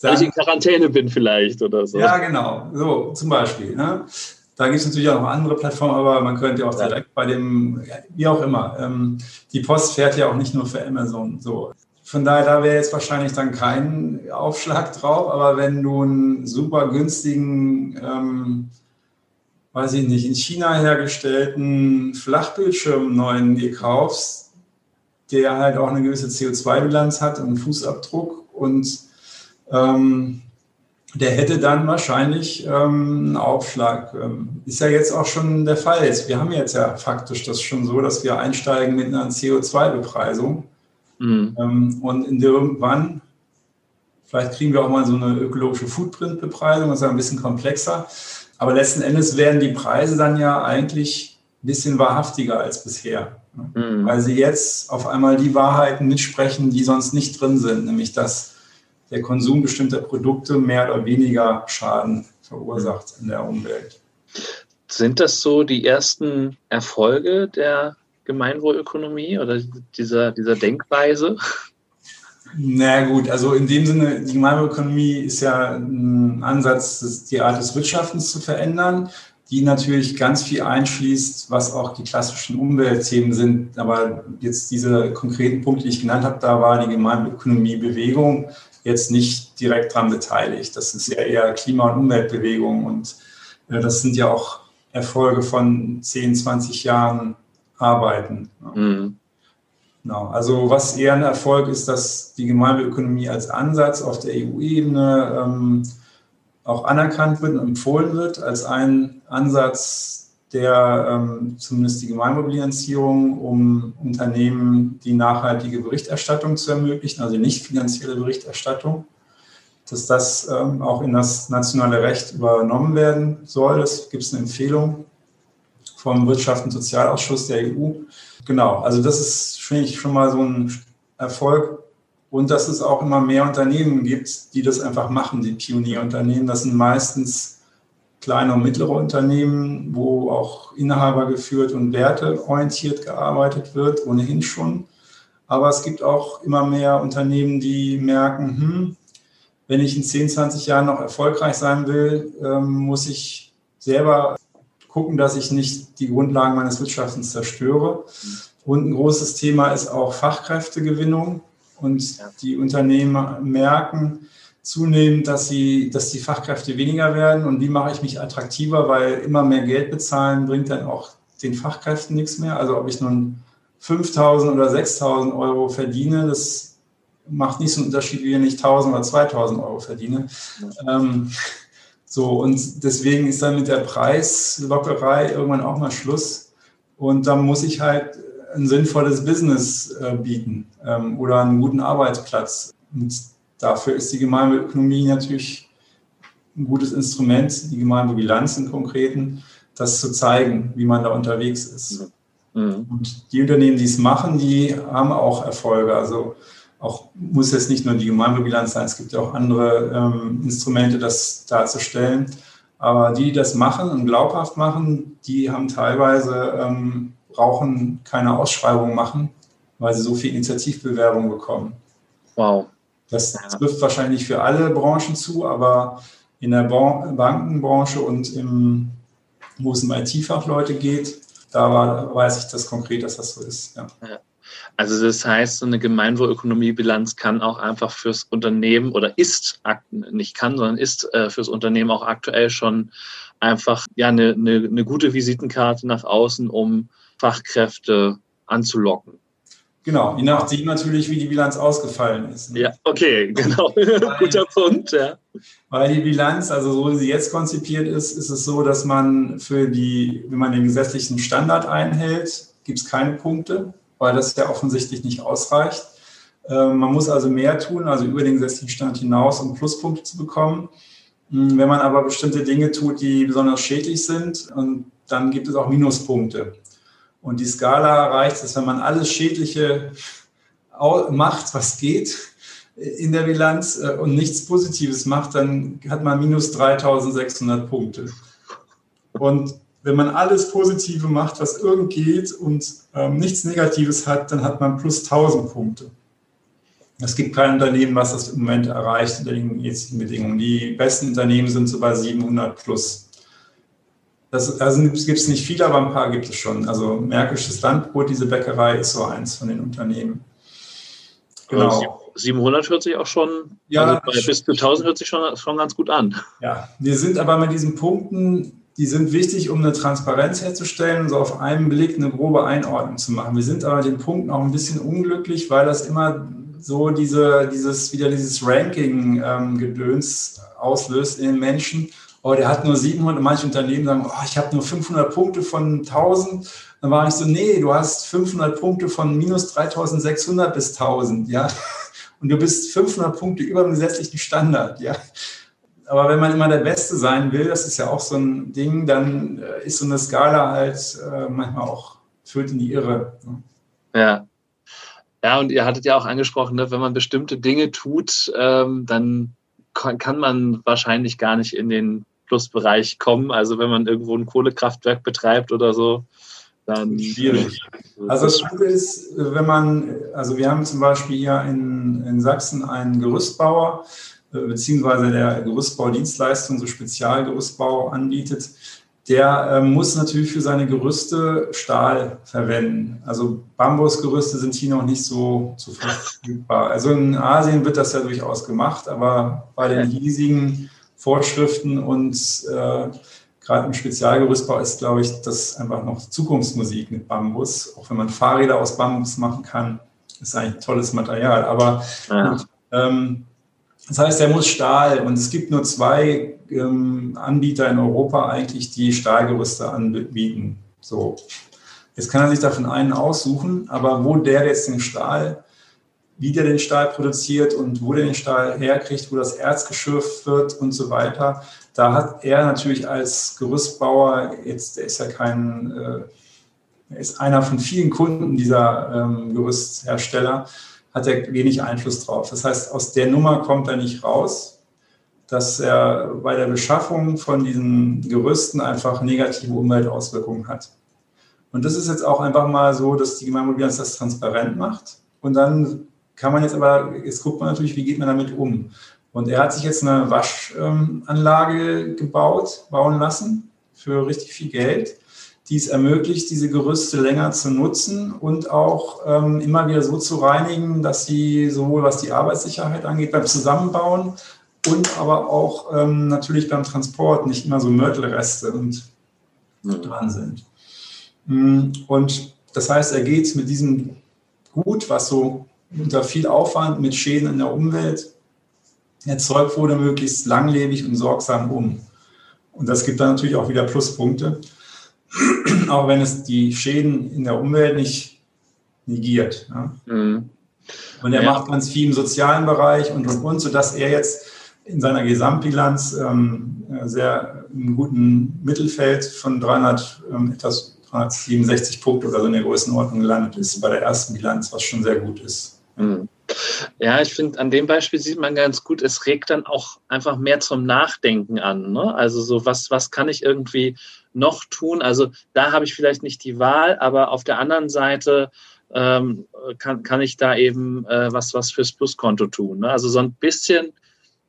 Weil ich in Quarantäne bin vielleicht oder so. Ja, genau. So, zum Beispiel. Ne? Da gibt es natürlich auch noch andere Plattformen, aber man könnte auch direkt bei dem, wie auch immer. Ähm, die Post fährt ja auch nicht nur für Amazon. So. Von daher, da wäre jetzt wahrscheinlich dann kein Aufschlag drauf, aber wenn du einen super günstigen, ähm, weiß ich nicht, in China hergestellten Flachbildschirm neuen dir kaufst, der halt auch eine gewisse CO2-Bilanz hat und einen Fußabdruck und ähm, der hätte dann wahrscheinlich ähm, einen Aufschlag. Ähm, ist ja jetzt auch schon der Fall. Wir haben jetzt ja faktisch das schon so, dass wir einsteigen mit einer CO2-Bepreisung. Mhm. Ähm, und in irgendwann, vielleicht kriegen wir auch mal so eine ökologische Footprint-Bepreisung, das ist ja ein bisschen komplexer. Aber letzten Endes werden die Preise dann ja eigentlich ein bisschen wahrhaftiger als bisher. Mhm. Weil sie jetzt auf einmal die Wahrheiten mitsprechen, die sonst nicht drin sind, nämlich dass der Konsum bestimmter Produkte mehr oder weniger Schaden verursacht in der Umwelt. Sind das so die ersten Erfolge der Gemeinwohlökonomie oder dieser, dieser Denkweise? Na gut, also in dem Sinne, die Gemeinwohlökonomie ist ja ein Ansatz, die Art des Wirtschaftens zu verändern, die natürlich ganz viel einschließt, was auch die klassischen Umweltthemen sind. Aber jetzt diese konkreten Punkte, die ich genannt habe, da war die Gemeinwohlökonomie-Bewegung jetzt nicht direkt daran beteiligt. Das ist ja eher Klima- und Umweltbewegung und äh, das sind ja auch Erfolge von 10, 20 Jahren Arbeiten. Mhm. Genau. Also was eher ein Erfolg ist, dass die Gemeinwohlökonomie als Ansatz auf der EU-Ebene ähm, auch anerkannt wird und empfohlen wird als ein Ansatz, der ähm, zumindest die Gemeinmobilisierung, um Unternehmen die nachhaltige Berichterstattung zu ermöglichen, also nicht finanzielle Berichterstattung, dass das ähm, auch in das nationale Recht übernommen werden soll. Das gibt es eine Empfehlung vom Wirtschafts- und Sozialausschuss der EU. Genau, also das ist, finde ich, schon mal so ein Erfolg. Und dass es auch immer mehr Unternehmen gibt, die das einfach machen, die Pionierunternehmen. Das sind meistens kleine und mittlere Unternehmen, wo auch Inhaber geführt und werteorientiert gearbeitet wird, ohnehin schon. Aber es gibt auch immer mehr Unternehmen, die merken, hm, wenn ich in 10, 20 Jahren noch erfolgreich sein will, ähm, muss ich selber gucken, dass ich nicht die Grundlagen meines Wirtschaftens zerstöre. Und ein großes Thema ist auch Fachkräftegewinnung. Und die Unternehmen merken, zunehmend, dass, sie, dass die Fachkräfte weniger werden. Und wie mache ich mich attraktiver, weil immer mehr Geld bezahlen bringt dann auch den Fachkräften nichts mehr. Also ob ich nun 5.000 oder 6.000 Euro verdiene, das macht nicht so einen Unterschied, wie wenn ich 1.000 oder 2.000 Euro verdiene. Ähm, so, und deswegen ist dann mit der Preislockerei irgendwann auch mal Schluss. Und dann muss ich halt ein sinnvolles Business äh, bieten ähm, oder einen guten Arbeitsplatz. Und Dafür ist die Gemeinwohlökonomie natürlich ein gutes Instrument, die Gemeinwohlbilanz im Konkreten, das zu zeigen, wie man da unterwegs ist. Mhm. Und die Unternehmen, die es machen, die haben auch Erfolge. Also auch muss jetzt nicht nur die Gemeinwohlbilanz sein, es gibt ja auch andere ähm, Instrumente, das darzustellen. Aber die, die das machen und glaubhaft machen, die haben teilweise, ähm, brauchen keine Ausschreibung machen, weil sie so viel Initiativbewerbung bekommen. Wow. Das trifft wahrscheinlich für alle Branchen zu, aber in der Bankenbranche und im, wo es um IT-Fachleute geht, da war, weiß ich das konkret, dass das so ist. Ja. Also das heißt, so eine Gemeinwohlökonomiebilanz kann auch einfach fürs Unternehmen oder ist, nicht kann, sondern ist äh, fürs Unternehmen auch aktuell schon einfach ja, eine, eine, eine gute Visitenkarte nach außen, um Fachkräfte anzulocken. Genau, je nachdem natürlich, wie die Bilanz ausgefallen ist. Ne? Ja, okay, genau. Guter Punkt, ja. Weil die Bilanz, also so wie sie jetzt konzipiert ist, ist es so, dass man für die, wenn man den gesetzlichen Standard einhält, gibt es keine Punkte, weil das ja offensichtlich nicht ausreicht. Ähm, man muss also mehr tun, also über den gesetzlichen Standard hinaus, um Pluspunkte zu bekommen. Hm, wenn man aber bestimmte Dinge tut, die besonders schädlich sind, dann gibt es auch Minuspunkte. Und die Skala erreicht es, wenn man alles Schädliche macht, was geht in der Bilanz äh, und nichts Positives macht, dann hat man minus 3600 Punkte. Und wenn man alles Positive macht, was irgend geht und ähm, nichts Negatives hat, dann hat man plus 1000 Punkte. Es gibt kein Unternehmen, was das im Moment erreicht unter den jetzigen Bedingungen. Die besten Unternehmen sind so bei 700 plus. Das, also gibt es nicht viele, aber ein paar gibt es schon. Also Märkisches Landbrot, diese Bäckerei, ist so eins von den Unternehmen. Genau. 700 hört sich auch schon, ja, also bis zu 1000 hört sich schon, schon ganz gut an. Ja, wir sind aber mit diesen Punkten, die sind wichtig, um eine Transparenz herzustellen und so auf einen Blick eine grobe Einordnung zu machen. Wir sind aber mit den Punkten auch ein bisschen unglücklich, weil das immer so diese, dieses, wieder dieses Ranking-Gedöns ähm, auslöst in den Menschen. Oh, der hat nur 700, manche Unternehmen sagen, oh, ich habe nur 500 Punkte von 1000. Dann war ich so, nee, du hast 500 Punkte von minus 3600 bis 1000, ja. Und du bist 500 Punkte über dem gesetzlichen Standard, ja. Aber wenn man immer der Beste sein will, das ist ja auch so ein Ding, dann äh, ist so eine Skala halt äh, manchmal auch führt in die Irre. Ne? Ja. Ja, und ihr hattet ja auch angesprochen, ne, wenn man bestimmte Dinge tut, ähm, dann kann man wahrscheinlich gar nicht in den Plusbereich kommen. Also wenn man irgendwo ein Kohlekraftwerk betreibt oder so, dann schwierig. Also das Gute ist, wenn man, also wir haben zum Beispiel hier in, in Sachsen einen Gerüstbauer, äh, beziehungsweise der Gerüstbaudienstleistung, so Spezialgerüstbau anbietet, der äh, muss natürlich für seine Gerüste Stahl verwenden. Also Bambusgerüste sind hier noch nicht so, so verfügbar. Also in Asien wird das ja durchaus gemacht, aber bei den hiesigen Vorschriften und äh, gerade im Spezialgerüstbau ist, glaube ich, das einfach noch Zukunftsmusik mit Bambus. Auch wenn man Fahrräder aus Bambus machen kann, ist eigentlich ein tolles Material. Aber ja. ähm, das heißt, er muss Stahl und es gibt nur zwei ähm, Anbieter in Europa eigentlich, die Stahlgerüste anbieten. So. Jetzt kann er sich davon einen aussuchen, aber wo der jetzt den Stahl, wie der den Stahl produziert und wo der den Stahl herkriegt, wo das Erz geschürft wird und so weiter, da hat er natürlich als Gerüstbauer, jetzt der ist ja kein, äh, ist einer von vielen Kunden dieser ähm, Gerüsthersteller, hat er wenig Einfluss drauf. Das heißt, aus der Nummer kommt er nicht raus dass er bei der Beschaffung von diesen Gerüsten einfach negative Umweltauswirkungen hat. Und das ist jetzt auch einfach mal so, dass die Gemeinwohlbilanz das transparent macht. Und dann kann man jetzt aber, jetzt guckt man natürlich, wie geht man damit um. Und er hat sich jetzt eine Waschanlage gebaut, bauen lassen für richtig viel Geld, die es ermöglicht, diese Gerüste länger zu nutzen und auch ähm, immer wieder so zu reinigen, dass sie sowohl was die Arbeitssicherheit angeht beim Zusammenbauen und aber auch ähm, natürlich beim Transport nicht immer so Mörtelreste und mhm. dran sind. Mm, und das heißt, er geht mit diesem Gut, was so unter viel Aufwand mit Schäden in der Umwelt erzeugt wurde, möglichst langlebig und sorgsam um. Und das gibt dann natürlich auch wieder Pluspunkte, auch wenn es die Schäden in der Umwelt nicht negiert. Ja? Mhm. Und er ja. macht ganz viel im sozialen Bereich und und und, sodass er jetzt in seiner Gesamtbilanz ähm, sehr im guten Mittelfeld von 300, ähm, etwas 367 Punkte oder so in der Größenordnung gelandet ist bei der ersten Bilanz, was schon sehr gut ist. Mhm. Ja, ich finde, an dem Beispiel sieht man ganz gut, es regt dann auch einfach mehr zum Nachdenken an. Ne? Also so, was, was kann ich irgendwie noch tun? Also da habe ich vielleicht nicht die Wahl, aber auf der anderen Seite ähm, kann, kann ich da eben äh, was, was fürs Pluskonto tun. Ne? Also so ein bisschen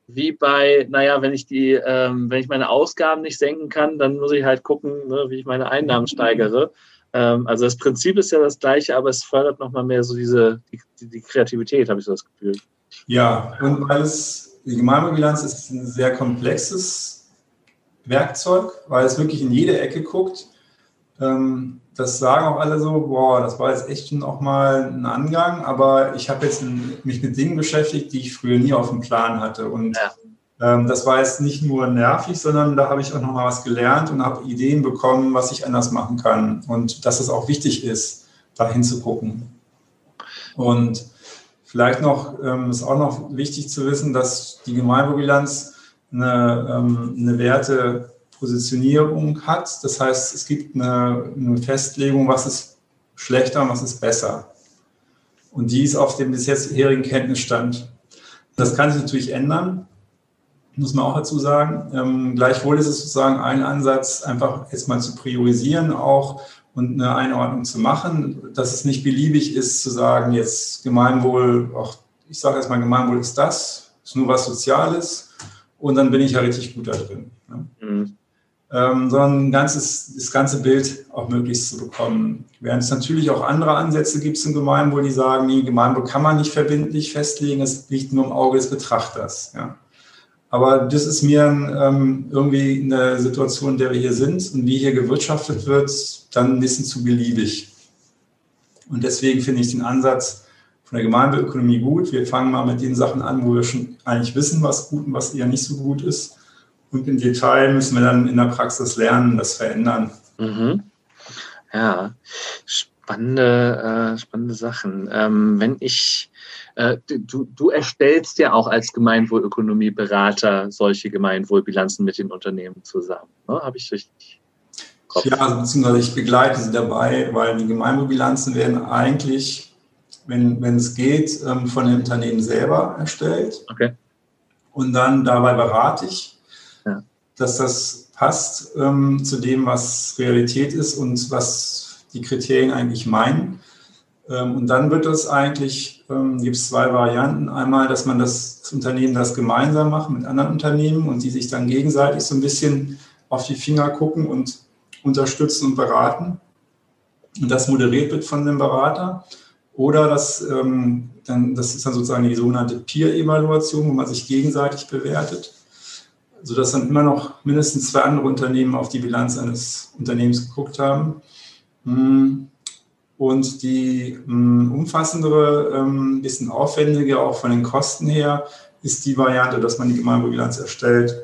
wie bei, naja, wenn ich die, ähm, wenn ich meine Ausgaben nicht senken kann, dann muss ich halt gucken, ne, wie ich meine Einnahmen steigere. Ähm, also das Prinzip ist ja das gleiche, aber es fördert nochmal mehr so diese die, die Kreativität, habe ich so das Gefühl. Ja, und weil es, die Gemeinwohlbilanz ist ein sehr komplexes Werkzeug, weil es wirklich in jede Ecke guckt. Ähm, das sagen auch alle so, boah, das war jetzt echt noch mal ein Angang, aber ich habe jetzt mich mit Dingen beschäftigt, die ich früher nie auf dem Plan hatte. Und ja. Ähm, das war jetzt nicht nur nervig, sondern da habe ich auch noch mal was gelernt und habe Ideen bekommen, was ich anders machen kann. Und dass es auch wichtig ist, da hinzugucken. Und vielleicht noch ähm, ist auch noch wichtig zu wissen, dass die Gemeinwohlbilanz eine, ähm, eine Werte Positionierung hat. Das heißt, es gibt eine, eine Festlegung, was ist schlechter und was ist besser. Und die ist auf dem bisherigen Kenntnisstand. Das kann sich natürlich ändern, muss man auch dazu sagen. Ähm, gleichwohl ist es sozusagen ein Ansatz, einfach jetzt mal zu priorisieren auch und eine Einordnung zu machen, dass es nicht beliebig ist zu sagen, jetzt Gemeinwohl, auch ich sage erstmal, Gemeinwohl ist das, ist nur was Soziales und dann bin ich ja richtig gut da drin. Ne? Mhm ähm, sondern ein ganzes, das ganze Bild auch möglichst zu bekommen. Während es natürlich auch andere Ansätze gibt zum Gemeinwohl, die sagen, nee, Gemeinwohl kann man nicht verbindlich festlegen, es liegt nur im Auge des Betrachters. Ja. Aber das ist mir ähm, irgendwie in der Situation, in der wir hier sind und wie hier gewirtschaftet wird, dann ein bisschen zu beliebig. Und deswegen finde ich den Ansatz von der Gemeinwohlökonomie gut. Wir fangen mal mit den Sachen an, wo wir schon eigentlich wissen, was gut und was eher nicht so gut ist. Und im Detail müssen wir dann in der Praxis lernen, das verändern. Mhm. Ja, spannende, äh, spannende Sachen. Ähm, wenn ich, äh, du, du erstellst ja auch als Gemeinwohlökonomieberater solche Gemeinwohlbilanzen mit den Unternehmen zusammen. Ne? Habe ich richtig? Kopf? Ja, also beziehungsweise ich begleite sie dabei, weil die Gemeinwohlbilanzen werden eigentlich, wenn, wenn es geht, ähm, von den Unternehmen selber erstellt. Okay. Und dann dabei berate ich, ja. dass das passt ähm, zu dem, was Realität ist und was die Kriterien eigentlich meinen. Ähm, und dann wird es eigentlich, ähm, gibt es zwei Varianten. Einmal, dass man das, das, Unternehmen das gemeinsam macht mit anderen Unternehmen und die sich dann gegenseitig so ein bisschen auf die Finger gucken und unterstützen und beraten. Und das moderiert wird von dem Berater. Oder das, ähm, dann, das ist dann sozusagen die sogenannte Peer-Evaluation, wo man sich gegenseitig bewertet sodass dann immer noch mindestens zwei andere Unternehmen auf die Bilanz eines Unternehmens geguckt haben. Hm. Und die hm, umfassendere, ein ähm, bisschen aufwendige, auch von den Kosten her, ist die Variante, dass man die Gemeinwohlbilanz erstellt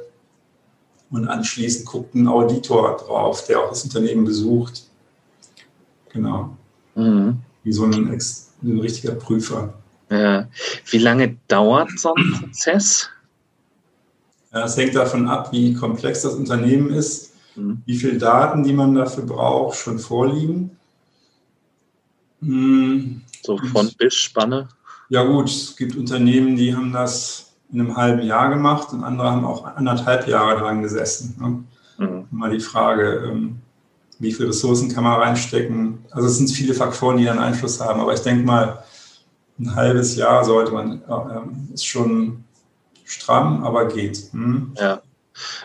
und anschließend guckt ein Auditor drauf, der auch das Unternehmen besucht. Genau. Mhm. Wie so ein, ein richtiger Prüfer. Ja. Wie lange dauert so ein Prozess? Es hängt davon ab, wie komplex das Unternehmen ist, mhm. wie viele Daten, die man dafür braucht, schon vorliegen. Mhm. So von bis Spanne? Ja gut, es gibt Unternehmen, die haben das in einem halben Jahr gemacht und andere haben auch anderthalb Jahre dran gesessen. Ne? Mhm. Mal die Frage, ähm, wie viele Ressourcen kann man reinstecken? Also es sind viele Faktoren, die dann Einfluss haben, aber ich denke mal, ein halbes Jahr sollte man, äh, ist schon stramm, aber geht. Hm? Ja.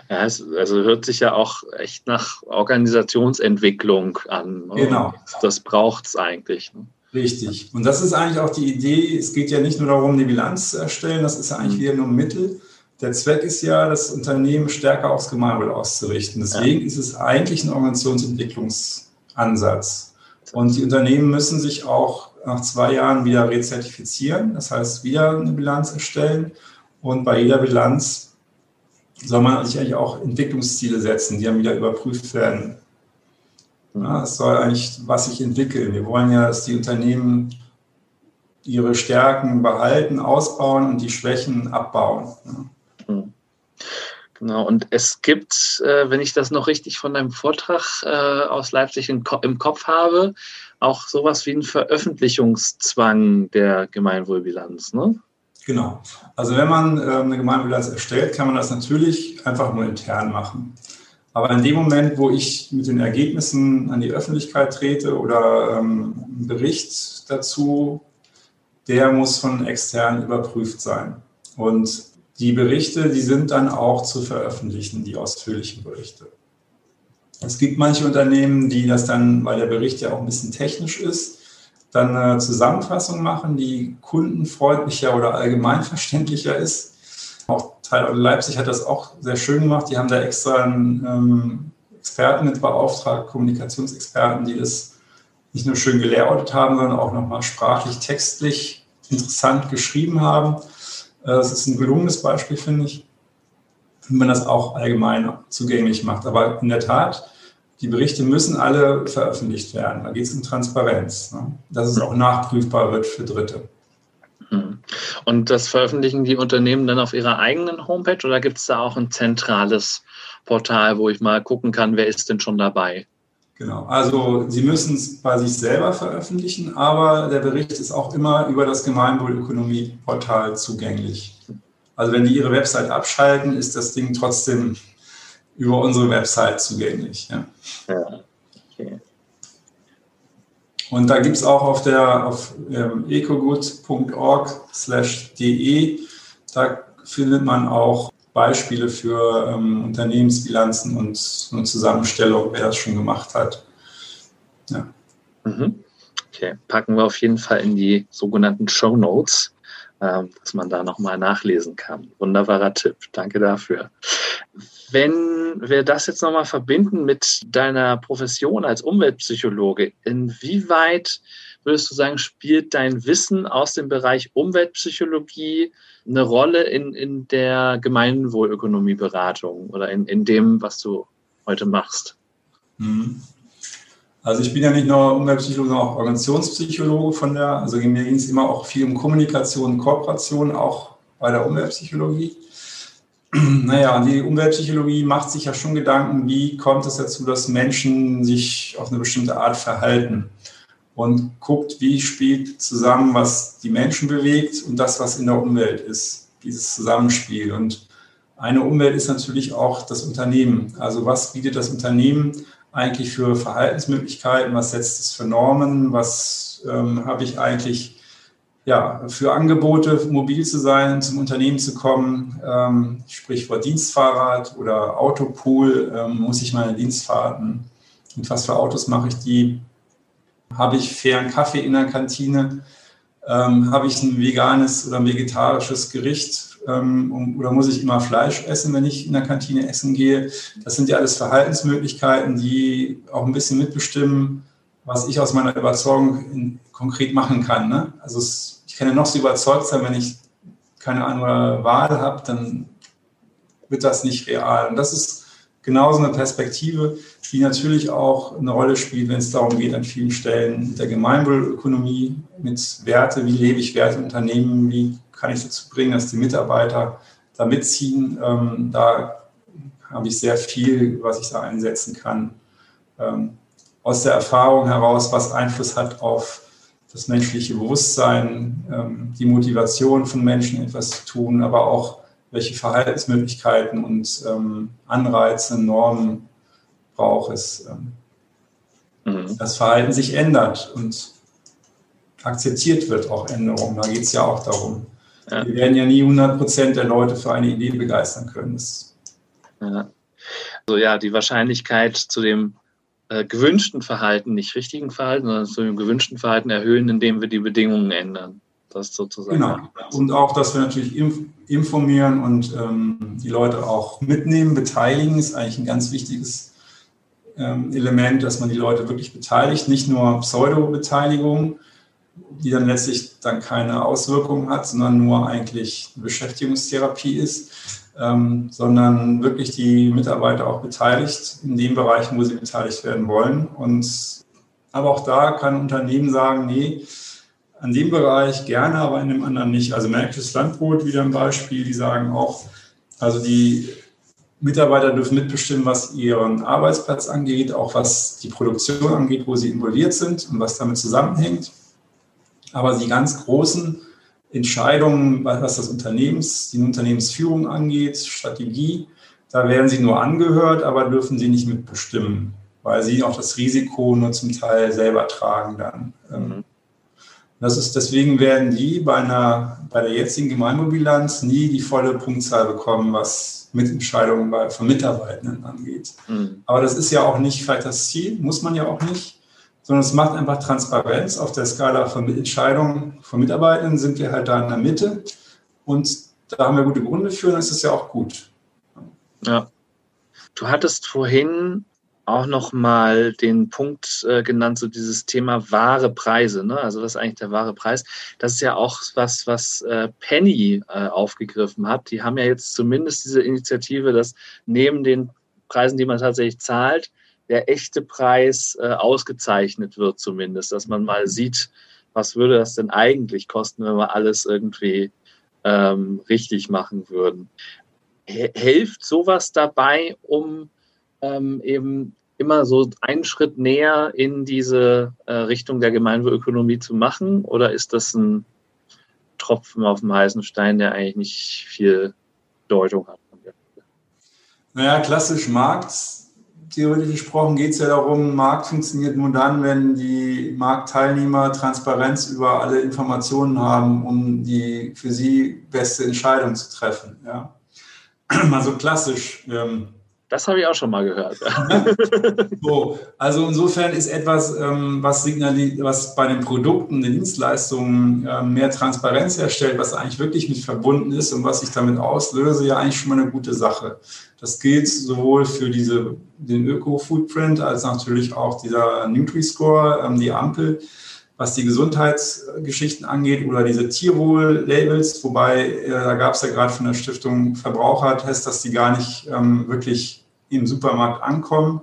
Ja, es, also hört sich ja auch echt nach Organisationsentwicklung an. Ne? Genau. Das braucht es eigentlich. Ne? Richtig. Und das ist eigentlich auch die Idee. Es geht ja nicht nur darum, die Bilanz zu erstellen, das ist ja eigentlich mhm. wieder nur ein Mittel. Der Zweck ist ja, das Unternehmen stärker aufs Gemeinwohl auszurichten. Deswegen ja. ist es eigentlich ein Organisationsentwicklungsansatz. Und die Unternehmen müssen sich auch nach zwei Jahren wieder rezertifizieren, das heißt wieder eine Bilanz erstellen. Und bei jeder Bilanz soll man sich eigentlich auch Entwicklungsziele setzen, die dann wieder überprüft werden. Ja, es soll eigentlich was sich entwickeln. Wir wollen ja, dass die Unternehmen ihre Stärken behalten, ausbauen und die Schwächen abbauen. Ja. Genau, und es gibt, äh, wenn ich das noch richtig von deinem Vortrag äh, aus Leipzig im Kopf habe, auch sowas wie einen Veröffentlichungszwang der Gemeinwohlbilanz. Ne? Genau. Also wenn man äh, eine Gemeinbilanz erstellt, kann man das natürlich einfach nur intern machen. Aber in dem Moment, wo ich mit den Ergebnissen an die Öffentlichkeit trete oder ähm, ein Bericht dazu, der muss von extern überprüft sein. Und die Berichte, die sind dann auch zu veröffentlichen, die ausführlichen Berichte. Es gibt manche Unternehmen, die das dann, weil der Bericht ja auch ein bisschen technisch ist, dann eine Zusammenfassung machen, die kundenfreundlicher oder allgemeinverständlicher ist. Auch Teil Leipzig hat das auch sehr schön gemacht. Die haben da extra einen ähm, Experten mit beauftragt, Kommunikationsexperten, die das nicht nur schön gelayoutet haben, sondern auch nochmal sprachlich, textlich interessant geschrieben haben. Äh, das ist ein gelungenes Beispiel, finde ich, wenn man das auch allgemein zugänglich macht. Aber in der Tat, die Berichte müssen alle veröffentlicht werden. Da geht es um Transparenz, ne? dass es auch nachprüfbar wird für Dritte. Hm. Und das veröffentlichen die Unternehmen dann auf ihrer eigenen Homepage oder gibt es da auch ein zentrales Portal, wo ich mal gucken kann, wer ist denn schon dabei? Genau, also Sie müssen es bei sich selber veröffentlichen, aber der Bericht ist auch immer über das Gemeinwohlökonomie-Portal zugänglich. Also wenn die Ihre Website abschalten, ist das Ding trotzdem über unsere Website zugänglich. Ja. ja okay. Und da gibt es auch auf der auf ähm, ecogood.org/de, da findet man auch Beispiele für ähm, Unternehmensbilanzen und eine Zusammenstellung, wer das schon gemacht hat. Ja. Mhm. Okay, packen wir auf jeden Fall in die sogenannten Show Notes, äh, dass man da nochmal nachlesen kann. Wunderbarer Tipp, danke dafür. Wenn wir das jetzt nochmal verbinden mit deiner Profession als Umweltpsychologe, inwieweit würdest du sagen, spielt dein Wissen aus dem Bereich Umweltpsychologie eine Rolle in, in der Gemeinwohlökonomieberatung oder in, in dem, was du heute machst? Mhm. Also ich bin ja nicht nur Umweltpsychologe, sondern auch Organisationspsychologe von der, also mir ging es immer auch viel um Kommunikation und Kooperation, auch bei der Umweltpsychologie. Naja, die Umweltpsychologie macht sich ja schon Gedanken, wie kommt es dazu, dass Menschen sich auf eine bestimmte Art verhalten und guckt, wie spielt zusammen, was die Menschen bewegt und das, was in der Umwelt ist, dieses Zusammenspiel. Und eine Umwelt ist natürlich auch das Unternehmen. Also was bietet das Unternehmen eigentlich für Verhaltensmöglichkeiten, was setzt es für Normen, was ähm, habe ich eigentlich ja, für Angebote, mobil zu sein, zum Unternehmen zu kommen, ähm, Sprichwort Dienstfahrrad oder Autopool, ähm, muss ich meine Dienstfahrten, mit was für Autos mache ich die, habe ich fairen Kaffee in der Kantine, ähm, habe ich ein veganes oder ein vegetarisches Gericht? Ähm, oder muss ich immer Fleisch essen, wenn ich in der Kantine essen gehe. Das sind ja alles Verhaltensmöglichkeiten, die auch ein bisschen mitbestimmen, was ich aus meiner Überzeugung in, konkret machen kann. Ne? Also es, ich kann ja noch so überzeugt sein, wenn ich keine andere Wahl habe, dann wird das nicht real. Und das ist genauso eine Perspektive, die natürlich auch eine Rolle spielt, wenn es darum geht, an vielen Stellen der Gemeinwohlökonomie mit Werte, wie lebe ich Werte Unternehmen, wie kann ich dazu bringen, dass die Mitarbeiter da mitziehen. Ähm, da habe ich sehr viel, was ich da einsetzen kann. Ähm, aus der Erfahrung heraus, was Einfluss hat auf das menschliche Bewusstsein, ähm, die Motivation von Menschen, etwas zu tun, aber auch welche Verhaltensmöglichkeiten und ähm, Anreize, Normen braucht es. Ähm, mhm. Das Verhalten sich ändert und akzeptiert wird, auch Änderungen. Da geht es ja auch darum. Ja. Wir werden ja nie 100 Prozent der Leute für eine Idee begeistern können. Das ja. Also ja, die Wahrscheinlichkeit zu dem äh, gewünschten Verhalten, nicht richtigen Verhalten, sondern zu dem gewünschten Verhalten erhöhen, indem wir die Bedingungen ändern. Das sozusagen. Genau. Und auch, dass wir natürlich informieren und ähm, die Leute auch mitnehmen, beteiligen, ist eigentlich ein ganz wichtiges ähm, Element, dass man die Leute wirklich beteiligt, nicht nur Pseudo-Beteiligung, die dann letztlich dann keine Auswirkungen hat, sondern nur eigentlich eine Beschäftigungstherapie ist, ähm, sondern wirklich die Mitarbeiter auch beteiligt in den Bereichen, wo sie beteiligt werden wollen. Und aber auch da kann ein Unternehmen sagen, nee, an dem Bereich gerne, aber in dem anderen nicht. Also Märkisches Landbrot wieder ein Beispiel, die sagen auch, also die Mitarbeiter dürfen mitbestimmen, was ihren Arbeitsplatz angeht, auch was die Produktion angeht, wo sie involviert sind und was damit zusammenhängt. Aber die ganz großen Entscheidungen, was das Unternehmens, die Unternehmensführung angeht, Strategie, da werden sie nur angehört, aber dürfen sie nicht mitbestimmen, weil sie auch das Risiko nur zum Teil selber tragen dann. Ähm, mhm. Das ist, deswegen werden die bei, einer, bei der jetzigen Gemeinwohlbilanz nie die volle Punktzahl bekommen, was Mitentscheidungen bei, von Mitarbeitenden angeht. Mhm. Aber das ist ja auch nicht vielleicht das Ziel, muss man ja auch nicht sondern es macht einfach Transparenz auf der Skala von Entscheidungen von Mitarbeitern, sind wir halt da in der Mitte und da haben wir gute Gründe für, dann ist es ja auch gut. Ja. Du hattest vorhin auch noch mal den Punkt äh, genannt, so dieses Thema wahre Preise. Ne? Also was ist eigentlich der wahre Preis? Das ist ja auch was, was äh, Penny äh, aufgegriffen hat. Die haben ja jetzt zumindest diese Initiative, dass neben den Preisen, die man tatsächlich zahlt, der echte Preis äh, ausgezeichnet wird zumindest, dass man mal sieht, was würde das denn eigentlich kosten, wenn wir alles irgendwie ähm, richtig machen würden. Hilft sowas dabei, um ähm, eben immer so einen Schritt näher in diese äh, Richtung der Gemeinwohlökonomie zu machen? Oder ist das ein Tropfen auf dem heißen Stein, der eigentlich nicht viel Bedeutung hat? Naja, klassisch Markt theoretisch gesprochen geht es ja darum, Markt funktioniert nur dann, wenn die Marktteilnehmer Transparenz über alle Informationen haben, um die für sie beste Entscheidung zu treffen. Ja. Also klassisch. Ähm, das habe ich auch schon mal gehört. so, also insofern ist etwas, ähm, was, was bei den Produkten, den Dienstleistungen ähm, mehr Transparenz herstellt, was eigentlich wirklich mit verbunden ist und was ich damit auslöse, ja eigentlich schon mal eine gute Sache. Das gilt sowohl für diese, den Öko-Footprint als natürlich auch dieser Nutri-Score, ähm, die Ampel. was die Gesundheitsgeschichten angeht oder diese Tierwohl-Labels, wobei äh, da gab es ja gerade von der Stiftung Verbrauchertest, dass die gar nicht ähm, wirklich im Supermarkt ankommen.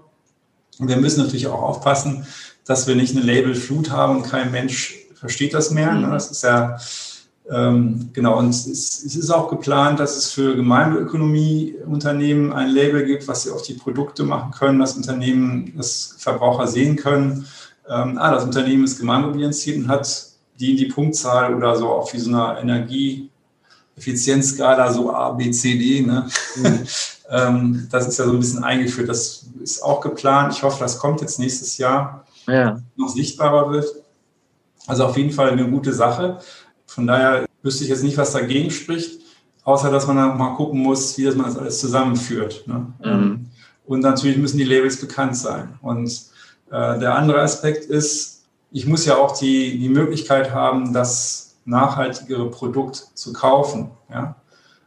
Und wir müssen natürlich auch aufpassen, dass wir nicht eine Labelflut haben und kein Mensch versteht das mehr. Ne? Das ist ja ähm, genau, und es, es, ist auch geplant, dass es für Gemeindeökonomieunternehmen ein Label gibt, was sie auf die Produkte machen können, dass Unternehmen, das Verbraucher sehen können. Ähm, ah, das Unternehmen ist gemeinwohlorientiert und hat die, die Punktzahl oder so auf wie so einer Energieeffizienzskala, so A, B, C, D. Ne? Mhm. ähm, das ist ja so ein bisschen eingeführt. Das ist auch geplant. Ich hoffe, das kommt jetzt nächstes Jahr, ja. noch sichtbarer wird. Also auf jeden Fall eine gute Sache. Von daher wüsste ich jetzt nicht, was dagegen spricht, außer dass man dann mal gucken muss, wie das man das alles zusammenführt. Ne? Mhm. Und natürlich müssen die Labels bekannt sein. Und äh, der andere Aspekt ist, ich muss ja auch die, die Möglichkeit haben, das nachhaltigere Produkt zu kaufen. Ja?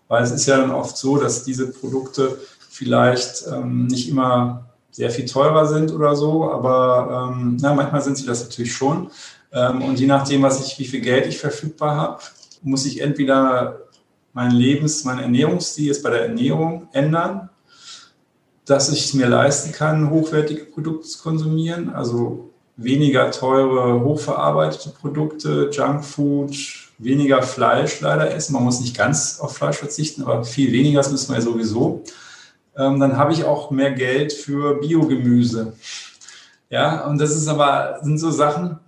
Weil es ist ja dann oft so, dass diese Produkte vielleicht ähm, nicht immer sehr viel teurer sind oder so, aber ähm, na, manchmal sind sie das natürlich schon. Ähm, und je nachdem, was ich, wie viel Geld ich verfügbar habe, muss ich entweder mein Lebens-, mein Ernährungsstil jetzt bei der Ernährung ändern, dass ich es mir leisten kann, hochwertige Produkte zu konsumieren, also weniger teure, hochverarbeitete Produkte, Junkfood, weniger Fleisch leider essen. Man muss nicht ganz auf Fleisch verzichten, aber viel weniger, das müssen wir ja sowieso. Ähm, dann habe ich auch mehr Geld für Biogemüse. Ja, und das ist aber, sind so Sachen,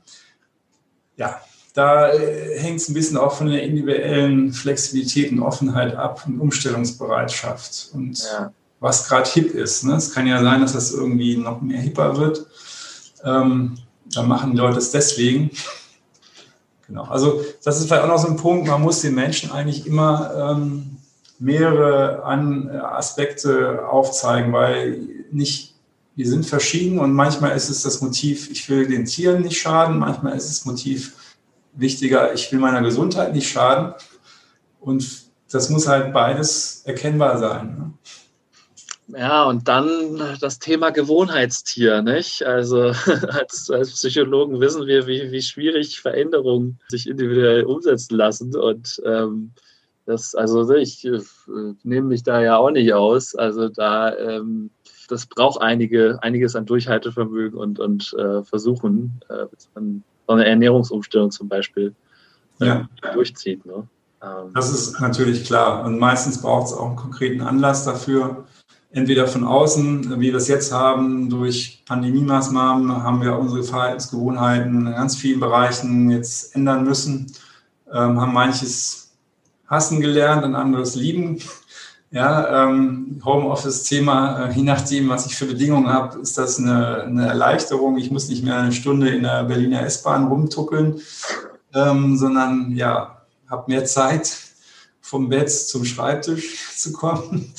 ja, da äh, hängt es ein bisschen auch von der individuellen Flexibilität und Offenheit ab und Umstellungsbereitschaft und ja. was gerade hip ist. Ne? Es kann ja sein, dass das irgendwie noch mehr hipper wird. Ähm, dann machen die Leute es deswegen. Genau. Also das ist vielleicht auch noch so ein Punkt, man muss den Menschen eigentlich immer ähm, mehrere An Aspekte aufzeigen, weil nicht wir sind verschieden und manchmal ist es das Motiv, ich will den Tieren nicht schaden, manchmal ist es Motiv wichtiger, ich will meiner Gesundheit nicht schaden. Und das muss halt beides erkennbar sein. Ne? Ja, und dann das Thema Gewohnheitstier, nicht? Also als, als Psychologen wissen wir, wie, wie schwierig Veränderungen sich individuell umsetzen lassen. Und ähm, das, also ich äh, nehme mich da ja auch nicht aus. Also da ähm, das braucht einige, einiges an Durchhaltevermögen und, und äh, Versuchen, äh, so eine Ernährungsumstellung zum Beispiel äh, ja. durchzieht. Ne? Ähm, das ist natürlich klar. Und meistens braucht es auch einen konkreten Anlass dafür. Entweder von außen, wie wir es jetzt haben, durch Pandemie-Maßnahmen haben wir unsere Verhaltensgewohnheiten in ganz vielen Bereichen jetzt ändern müssen, ähm, haben manches hassen gelernt und anderes lieben ja, ähm, Homeoffice-Thema, äh, je nachdem, was ich für Bedingungen habe, ist das eine, eine, Erleichterung. Ich muss nicht mehr eine Stunde in der Berliner S-Bahn rumtuckeln, ähm, sondern ja, habe mehr Zeit, vom Bett zum Schreibtisch zu kommen.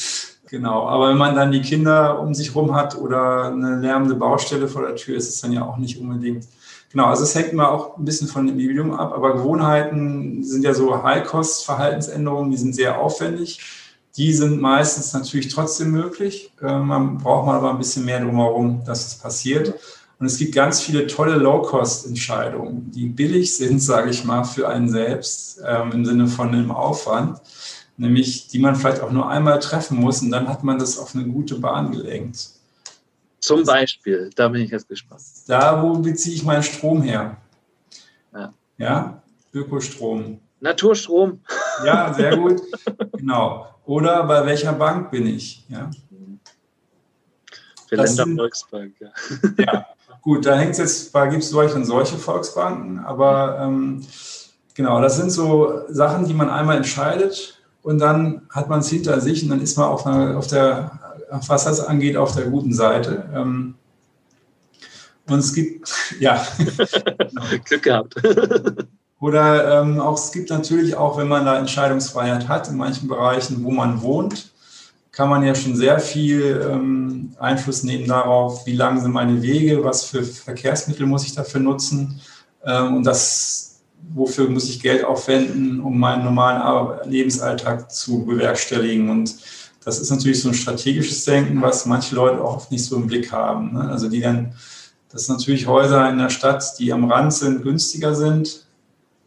genau, aber wenn man dann die Kinder um sich rum hat oder eine lärmende Baustelle vor der Tür, ist es dann ja auch nicht unbedingt Genau, also es hängt immer auch ein bisschen von dem Individuum ab, aber Gewohnheiten sind ja so High-Cost-Verhaltensänderungen, die sind sehr aufwendig. Die sind meistens natürlich trotzdem möglich. Äh, man braucht mal aber ein bisschen mehr drumherum, dass es passiert. Und es gibt ganz viele tolle Low-Cost-Entscheidungen, die billig sind, sage ich mal, für einen selbst ähm, im Sinne von einem Aufwand, nämlich die man vielleicht auch nur einmal treffen muss und dann hat man das auf eine gute Bahn gelenkt. Zum Beispiel, da bin ich jetzt gespannt. Da, wo beziehe ich meinen Strom her? Ja, ja? Ökostrom. Naturstrom. Ja, sehr gut. genau. Oder bei welcher Bank bin ich? Ja. Länder Volksbank, ja. ja. Gut, da hängt es jetzt, da gibt es solche und solche Volksbanken, aber ähm, genau, das sind so Sachen, die man einmal entscheidet und dann hat man es hinter sich und dann ist man auf, einer, auf der, was das angeht, auf der guten Seite. Ähm, und es gibt, ja. Glück gehabt. Oder ähm, auch, es gibt natürlich auch, wenn man da Entscheidungsfreiheit hat, in manchen Bereichen, wo man wohnt, kann man ja schon sehr viel ähm, Einfluss nehmen darauf, wie lang sind meine Wege, was für Verkehrsmittel muss ich dafür nutzen ähm, und das, wofür muss ich Geld aufwenden, um meinen normalen Lebensalltag zu bewerkstelligen. Und das ist natürlich so ein strategisches Denken, was manche Leute auch oft nicht so im Blick haben. Ne? Also die dann dass natürlich Häuser in der Stadt, die am Rand sind, günstiger sind,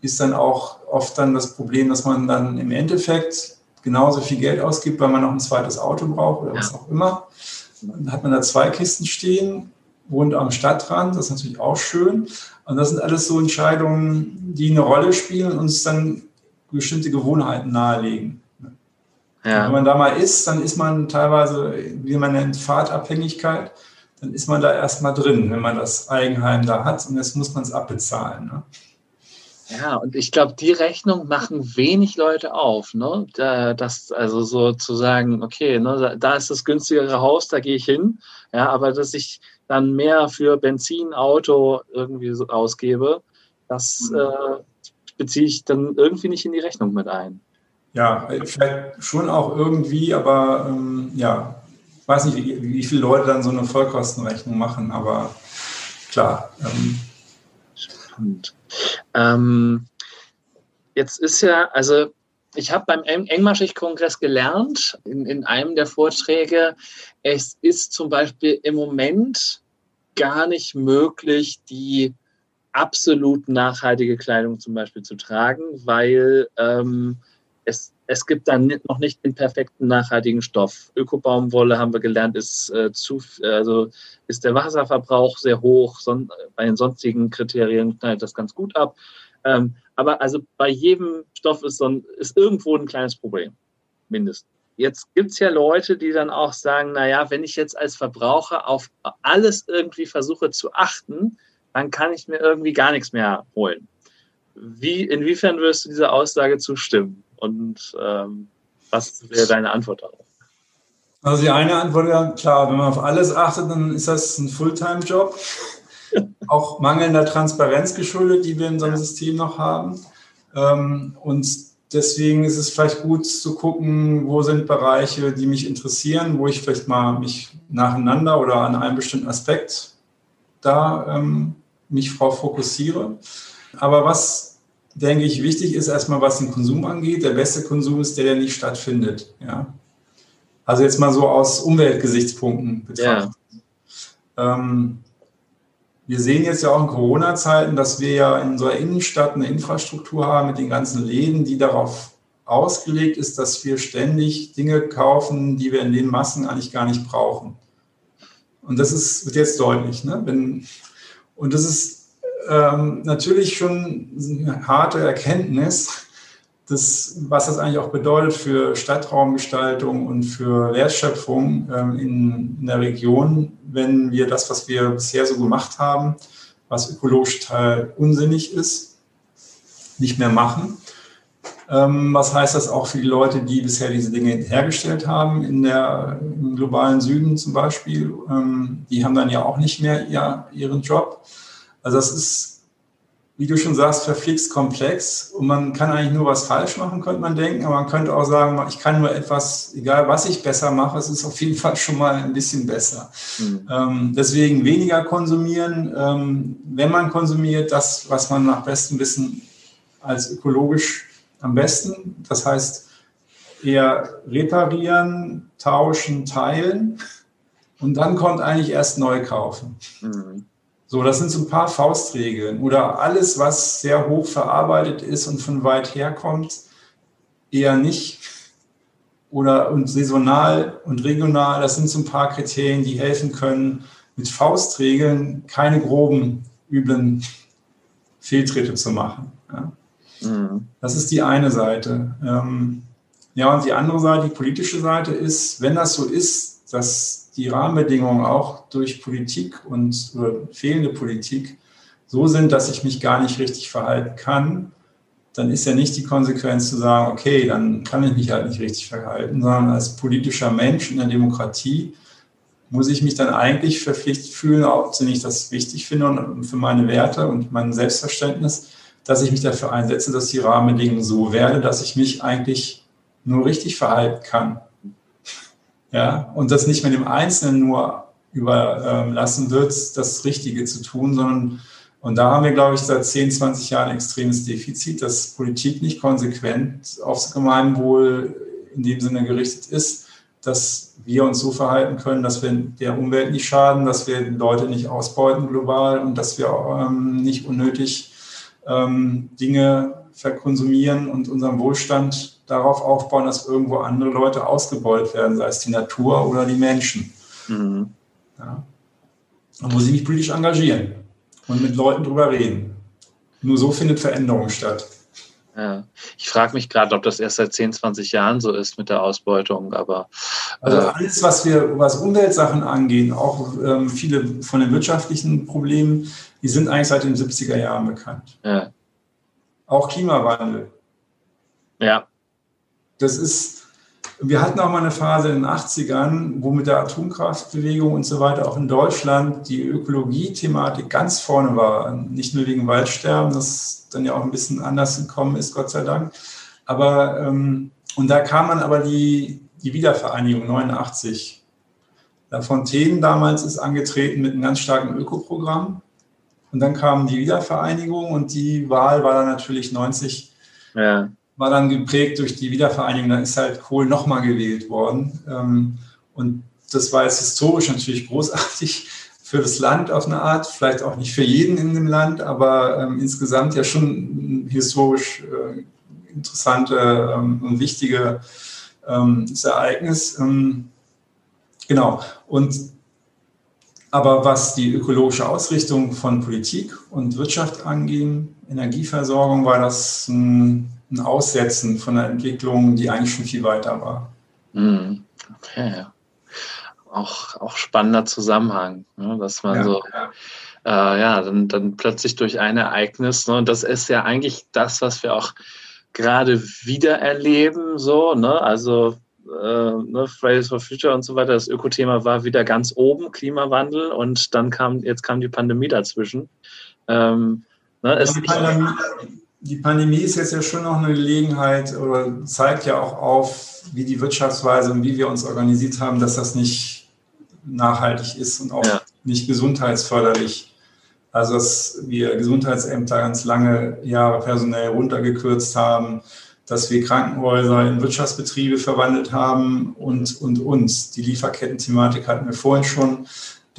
ist dann auch oft dann das Problem, dass man dann im Endeffekt genauso viel Geld ausgibt, weil man noch ein zweites Auto braucht oder was auch immer. Dann hat man da zwei Kisten stehen, wohnt am Stadtrand, das ist natürlich auch schön. Und das sind alles so Entscheidungen, die eine Rolle spielen und uns dann bestimmte Gewohnheiten nahelegen. Ja. Wenn man da mal ist, dann ist man teilweise, wie man nennt, Fahrtabhängigkeit, dann ist man da erstmal drin, wenn man das Eigenheim da hat und jetzt muss man es abbezahlen. Ne? Ja, und ich glaube, die Rechnung machen wenig Leute auf. Ne? Da, das, also so zu sagen, okay, ne, da ist das günstigere Haus, da gehe ich hin. Ja, aber dass ich dann mehr für Benzin, Auto irgendwie so ausgebe, das mhm. äh, beziehe ich dann irgendwie nicht in die Rechnung mit ein. Ja, vielleicht schon auch irgendwie, aber ähm, ja, ich weiß nicht, wie, wie, viele Leute dann so eine Vollkostenrechnung machen, aber klar. Ähm. Spannend. Ähm, jetzt ist ja, also ich habe beim Engmaschig-Kongress gelernt, in, in einem der Vorträge, es ist zum Beispiel im Moment gar nicht möglich, die absolut nachhaltige Kleidung zum Beispiel zu tragen, weil ähm, es, es gibt dann noch nicht den perfekten nachhaltigen Stoff. Ökobaumwolle haben wir gelernt, ist, äh, zu, also ist der Wasserverbrauch sehr hoch. Son bei den sonstigen Kriterien knallt das ganz gut ab. Ähm, aber also bei jedem Stoff ist, so ein, ist irgendwo ein kleines Problem, mindestens. Jetzt gibt es ja Leute, die dann auch sagen, naja, wenn ich jetzt als Verbraucher auf alles irgendwie versuche zu achten, dann kann ich mir irgendwie gar nichts mehr holen. Wie, inwiefern wirst du dieser Aussage zustimmen? Und ähm, was wäre deine Antwort darauf? Also die eine Antwort ja klar, wenn man auf alles achtet, dann ist das ein Fulltime-Job. Auch mangelnder Transparenz geschuldet, die wir in so einem System noch haben. Ähm, und deswegen ist es vielleicht gut zu gucken, wo sind Bereiche, die mich interessieren, wo ich vielleicht mal mich nacheinander oder an einem bestimmten Aspekt da ähm, mich drauf fokussiere. Aber was, denke ich, wichtig ist, erstmal was den Konsum angeht. Der beste Konsum ist der, der nicht stattfindet. Ja? Also jetzt mal so aus Umweltgesichtspunkten betrachtet. Ja. Ähm, wir sehen jetzt ja auch in Corona-Zeiten, dass wir ja in so einer Innenstadt eine Infrastruktur haben mit den ganzen Läden, die darauf ausgelegt ist, dass wir ständig Dinge kaufen, die wir in den Massen eigentlich gar nicht brauchen. Und das ist, wird jetzt deutlich. Ne? Wenn, und das ist ähm, natürlich schon eine harte Erkenntnis, das, was das eigentlich auch bedeutet für Stadtraumgestaltung und für Wertschöpfung ähm, in, in, der Region, wenn wir das, was wir bisher so gemacht haben, was ökologisch total unsinnig ist, nicht mehr machen. Ähm, was heißt das auch für die Leute, die bisher diese Dinge hergestellt haben, in der, im globalen Süden zum Beispiel? Ähm, die haben dann ja auch nicht mehr ihr, ihren Job. Also das ist, wie du schon sagst, verflixt komplex und man kann eigentlich nur was falsch machen, könnte man denken, aber man könnte auch sagen, ich kann nur etwas, egal was ich besser mache, es ist auf jeden Fall schon mal ein bisschen besser. Mhm. Ähm, deswegen weniger konsumieren, ähm, wenn man konsumiert, das, was man nach bestem Wissen als ökologisch am besten. Das heißt, eher reparieren, tauschen, teilen und dann kommt eigentlich erst neu kaufen. Mhm. So, das sind so ein paar Faustregeln. Oder alles, was sehr hoch verarbeitet ist und von weit her kommt, eher nicht. Oder und saisonal und regional, das sind so ein paar Kriterien, die helfen können, mit Faustregeln keine groben, üblen Fehltritte zu machen. Ja. Mhm. Das ist die eine Seite. Ähm, ja, und die andere Seite, die politische Seite ist, wenn das so ist, dass die Rahmenbedingungen auch durch Politik und fehlende Politik so sind, dass ich mich gar nicht richtig verhalten kann, dann ist ja nicht die Konsequenz zu sagen, okay, dann kann ich mich halt nicht richtig verhalten, sondern als politischer Mensch in der Demokratie muss ich mich dann eigentlich verpflichtet fühlen, ob ich das wichtig finde und für meine Werte und mein Selbstverständnis, dass ich mich dafür einsetze, dass die Rahmenbedingungen so werden, dass ich mich eigentlich nur richtig verhalten kann. Ja, und das nicht mit dem Einzelnen nur überlassen wird, das Richtige zu tun, sondern und da haben wir, glaube ich, seit 10, 20 Jahren ein extremes Defizit, dass Politik nicht konsequent aufs Gemeinwohl in dem Sinne gerichtet ist dass wir uns so verhalten können, dass wir der Umwelt nicht schaden, dass wir Leute nicht ausbeuten global und dass wir ähm, nicht unnötig ähm, Dinge verkonsumieren und unseren Wohlstand darauf aufbauen, dass irgendwo andere Leute ausgebeutet werden, sei es die Natur oder die Menschen. Mhm. Ja. Da muss ich mich politisch engagieren und mit Leuten drüber reden. Nur so findet Veränderung statt. Ja. Ich frage mich gerade, ob das erst seit 10, 20 Jahren so ist mit der Ausbeutung, aber. Äh also alles, was wir, was Umweltsachen angeht, auch ähm, viele von den wirtschaftlichen Problemen, die sind eigentlich seit den 70er Jahren bekannt. Ja. Auch Klimawandel. Ja. Das ist, wir hatten auch mal eine Phase in den 80ern, wo mit der Atomkraftbewegung und so weiter auch in Deutschland die Ökologie-Thematik ganz vorne war. Nicht nur wegen Waldsterben, das dann ja auch ein bisschen anders gekommen ist, Gott sei Dank. Aber, ähm, und da kam man aber die, die Wiedervereinigung 89. La Fontaine damals ist angetreten mit einem ganz starken Ökoprogramm. Und dann kam die Wiedervereinigung und die Wahl war dann natürlich 90 ja war dann geprägt durch die Wiedervereinigung. Dann ist halt Kohl nochmal gewählt worden. Ähm, und das war jetzt historisch natürlich großartig für das Land auf eine Art, vielleicht auch nicht für jeden in dem Land, aber ähm, insgesamt ja schon historisch äh, interessante ähm, und wichtige ähm, Ereignis. Ähm, genau. Und aber was die ökologische Ausrichtung von Politik und Wirtschaft anging, Energieversorgung, war das ein ein Aussetzen von einer Entwicklung, die eigentlich schon viel weiter war. Mhm. Okay. Auch, auch spannender Zusammenhang, ne? dass man ja. so, äh, ja, dann, dann plötzlich durch ein Ereignis, ne? und das ist ja eigentlich das, was wir auch gerade wieder erleben, so, ne? also äh, ne, Fridays for Future und so weiter, das Ökothema war wieder ganz oben, Klimawandel, und dann kam, jetzt kam die Pandemie dazwischen. Ähm, ne, es, die Pandemie, die Pandemie ist jetzt ja schon noch eine Gelegenheit oder zeigt ja auch auf, wie die Wirtschaftsweise und wie wir uns organisiert haben, dass das nicht nachhaltig ist und auch ja. nicht gesundheitsförderlich. Also dass wir Gesundheitsämter ganz lange Jahre personell runtergekürzt haben, dass wir Krankenhäuser in Wirtschaftsbetriebe verwandelt haben und, und uns. Die Lieferketten-Thematik hatten wir vorhin schon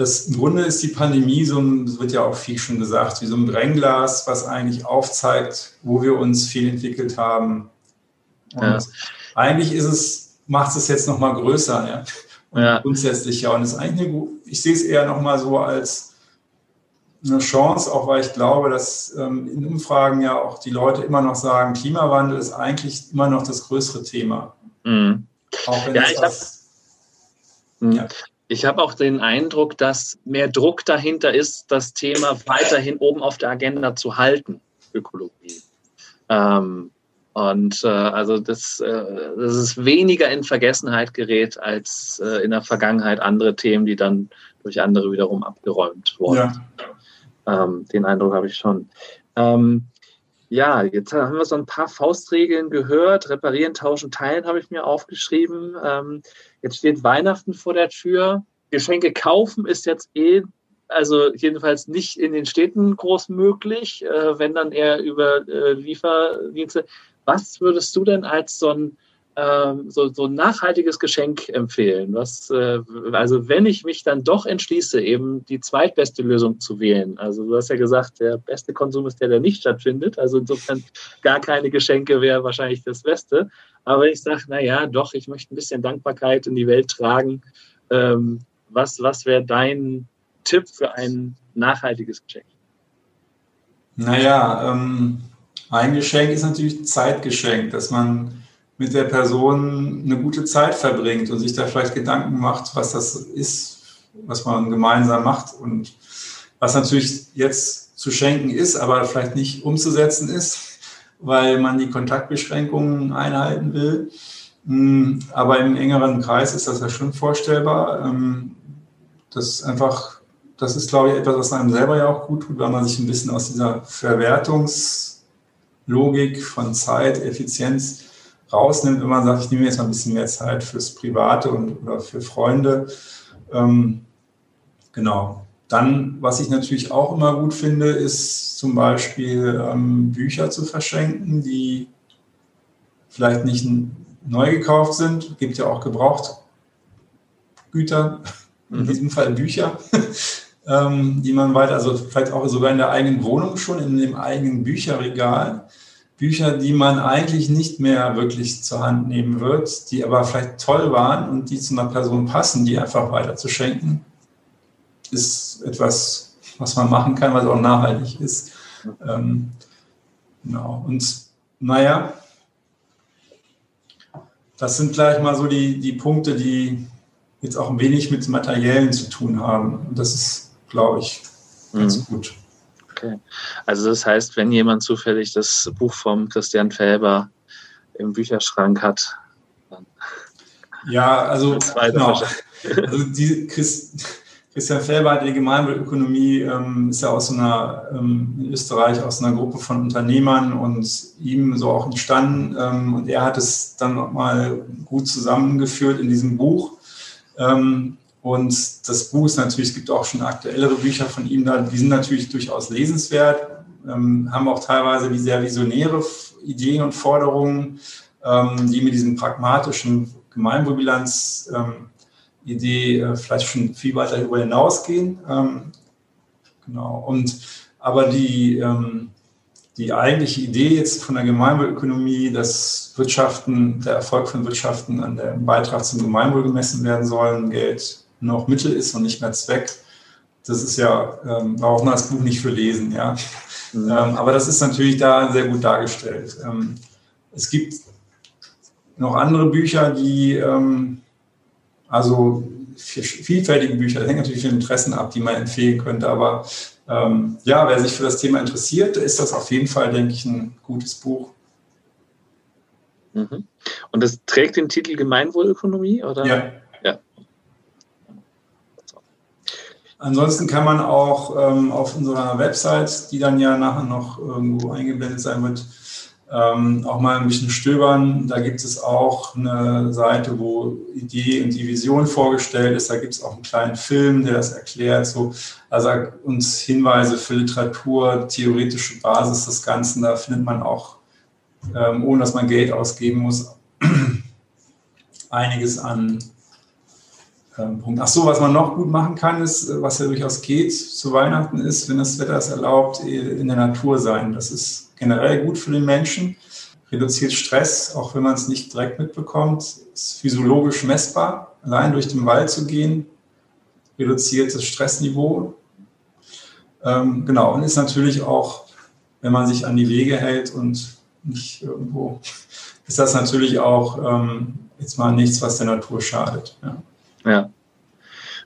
das im Grunde ist die Pandemie so ein, das wird ja auch viel schon gesagt, wie so ein Brennglas, was eigentlich aufzeigt, wo wir uns fehlentwickelt haben. Und ja. eigentlich ist es, macht es jetzt nochmal größer, ja. Und ja. grundsätzlich ja. Und es ist eigentlich eine, ich sehe es eher nochmal so als eine Chance, auch weil ich glaube, dass ähm, in Umfragen ja auch die Leute immer noch sagen, Klimawandel ist eigentlich immer noch das größere Thema. Mhm. Auch wenn ja, es das, mhm. ja. Ich habe auch den Eindruck, dass mehr Druck dahinter ist, das Thema weiterhin oben auf der Agenda zu halten, Ökologie. Ähm, und äh, also das, äh, das ist weniger in Vergessenheit gerät als äh, in der Vergangenheit andere Themen, die dann durch andere wiederum abgeräumt wurden. Ja. Ähm, den Eindruck habe ich schon. Ähm, ja, jetzt haben wir so ein paar Faustregeln gehört. Reparieren, tauschen, teilen habe ich mir aufgeschrieben. Ähm, jetzt steht Weihnachten vor der Tür. Geschenke kaufen ist jetzt eh, also jedenfalls nicht in den Städten groß möglich, äh, wenn dann eher über äh, Lieferdienste. Was würdest du denn als so ein ähm, so, so ein nachhaltiges Geschenk empfehlen? Was, äh, also wenn ich mich dann doch entschließe, eben die zweitbeste Lösung zu wählen. Also du hast ja gesagt, der beste Konsum ist der, der nicht stattfindet. Also insofern gar keine Geschenke wäre wahrscheinlich das Beste. Aber ich sage, naja, doch, ich möchte ein bisschen Dankbarkeit in die Welt tragen. Ähm, was was wäre dein Tipp für ein nachhaltiges Geschenk? Naja, ähm, ein Geschenk ist natürlich Zeitgeschenk, dass man mit der Person eine gute Zeit verbringt und sich da vielleicht Gedanken macht, was das ist, was man gemeinsam macht und was natürlich jetzt zu schenken ist, aber vielleicht nicht umzusetzen ist, weil man die Kontaktbeschränkungen einhalten will. Hm, aber im engeren Kreis ist das ja schon vorstellbar. Ähm, das ist einfach, das ist, glaube ich, etwas, was einem selber ja auch gut tut, weil man sich ein bisschen aus dieser Verwertungslogik von Zeit, Effizienz rausnimmt, wenn man sagt, ich nehme jetzt mal ein bisschen mehr Zeit fürs Private und oder für Freunde. Ähm, genau. Dann, was ich natürlich auch immer gut finde, ist zum Beispiel ähm, Bücher zu verschenken, die vielleicht nicht neu gekauft sind. Es gibt ja auch gebraucht Kulturgüter, in mhm. diesem Fall Bücher, ähm, die man weiter, also vielleicht auch sogar in der eigenen Wohnung schon, in dem eigenen Bücherregal. Bücher, die man eigentlich nicht mehr wirklich zur Hand nehmen wird, die aber vielleicht toll waren und die zu einer Person passen, die einfach weiter zu schenken, ist etwas, was man machen kann, was auch nachhaltig ist. Ähm, genau. Und naja, das sind gleich mal so die, die Punkte, die jetzt auch ein wenig mit Materiellen zu tun haben. Und das ist, glaube ich, ganz mhm. gut. Okay. Also das heißt, wenn jemand zufällig das Buch vom Christian Felber im Bücherschrank hat, dann ja, also, genau. also die Christ, Christian Felber hat die Gemeinwohlökonomie, ähm, ist ja aus einer, ähm, in Österreich aus einer Gruppe von Unternehmern und ihm so auch entstanden. Ähm, und er hat es dann nochmal gut zusammengeführt in diesem Buch. Und das Buch ist natürlich, es gibt auch schon aktuellere Bücher von ihm da, die sind natürlich durchaus lesenswert, ähm, haben auch teilweise sehr visionäre Ideen und Forderungen, ähm, die mit diesem pragmatischen Gemeinwohlbilanz ähm, äh, vielleicht schon viel weiter darüber hinausgehen. Ähm, genau. Und aber die, ähm, die eigentliche Idee jetzt von der Gemeinwohlökonomie, dass Wirtschaften, der Erfolg von Wirtschaften an dem Beitrag zum Gemeinwohl gemessen werden sollen, Geld noch Mittel ist und nicht mehr Zweck. Das ist ja, ähm, braucht man das Buch nicht für lesen, ja. Mhm. Ähm, aber das ist natürlich da sehr gut dargestellt. Ähm, es gibt noch andere Bücher, die, ähm, also vielfältige Bücher, das hängt natürlich von Interessen ab, die man empfehlen könnte, aber ähm, ja, wer sich für das Thema interessiert, ist das auf jeden Fall, denke ich, ein gutes Buch. Mhm. Und das trägt den Titel Gemeinwohlökonomie, oder? Ja. ja. Ansonsten kann man auch ähm, auf unserer Website, die dann ja nachher noch irgendwo eingeblendet sein wird, ähm, auch mal ein bisschen stöbern. Da gibt es auch eine Seite, wo Idee und die Vision vorgestellt ist. Da gibt es auch einen kleinen Film, der das erklärt. So, also uns Hinweise für Literatur, theoretische Basis des Ganzen. Da findet man auch, ähm, ohne dass man Geld ausgeben muss, einiges an Punkt. Ach so, was man noch gut machen kann, ist, äh, was ja durchaus geht zu Weihnachten, ist, wenn das Wetter es erlaubt, in der Natur sein. Das ist generell gut für den Menschen, reduziert Stress, auch wenn man es nicht direkt mitbekommt, ist physiologisch messbar. Allein durch den Wald zu gehen, reduziert das Stressniveau. Ähm, genau, und ist natürlich auch, wenn man sich an die Wege hält und nicht irgendwo, ist das natürlich auch ähm, jetzt mal nichts, was der Natur schadet. Ja. Ja.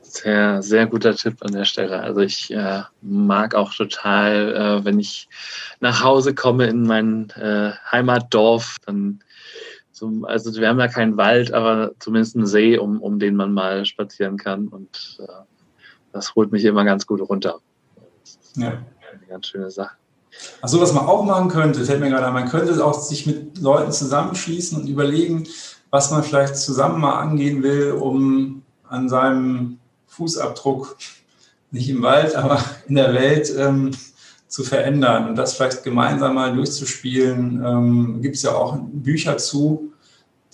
Sehr, sehr guter Tipp an der Stelle. Also ich äh, mag auch total, äh, wenn ich nach Hause komme in mein äh, Heimatdorf, dann zum, also wir haben ja keinen Wald, aber zumindest einen See, um, um den man mal spazieren kann. Und äh, das holt mich immer ganz gut runter. ja. Eine ganz schöne Sache. Achso, was man auch machen könnte, fällt mir gerade an, man könnte auch sich mit Leuten zusammenschließen und überlegen, was man vielleicht zusammen mal angehen will, um an seinem Fußabdruck, nicht im Wald, aber in der Welt ähm, zu verändern und das vielleicht gemeinsam mal durchzuspielen. Ähm, Gibt es ja auch Bücher zu,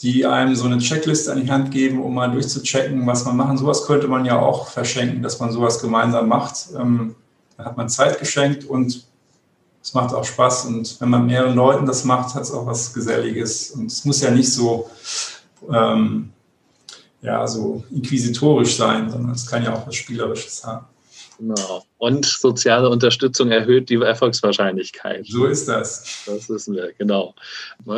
die einem so eine Checkliste an die Hand geben, um mal durchzuchecken, was man machen. Sowas könnte man ja auch verschenken, dass man sowas gemeinsam macht. Ähm, da hat man Zeit geschenkt und es macht auch Spaß. Und wenn man mehreren Leuten das macht, hat es auch was Geselliges. Und es muss ja nicht so ähm, ja, so inquisitorisch sein, sondern es kann ja auch was Spielerisches haben. Genau. Und soziale Unterstützung erhöht die Erfolgswahrscheinlichkeit. So ist das. Das wissen wir, genau.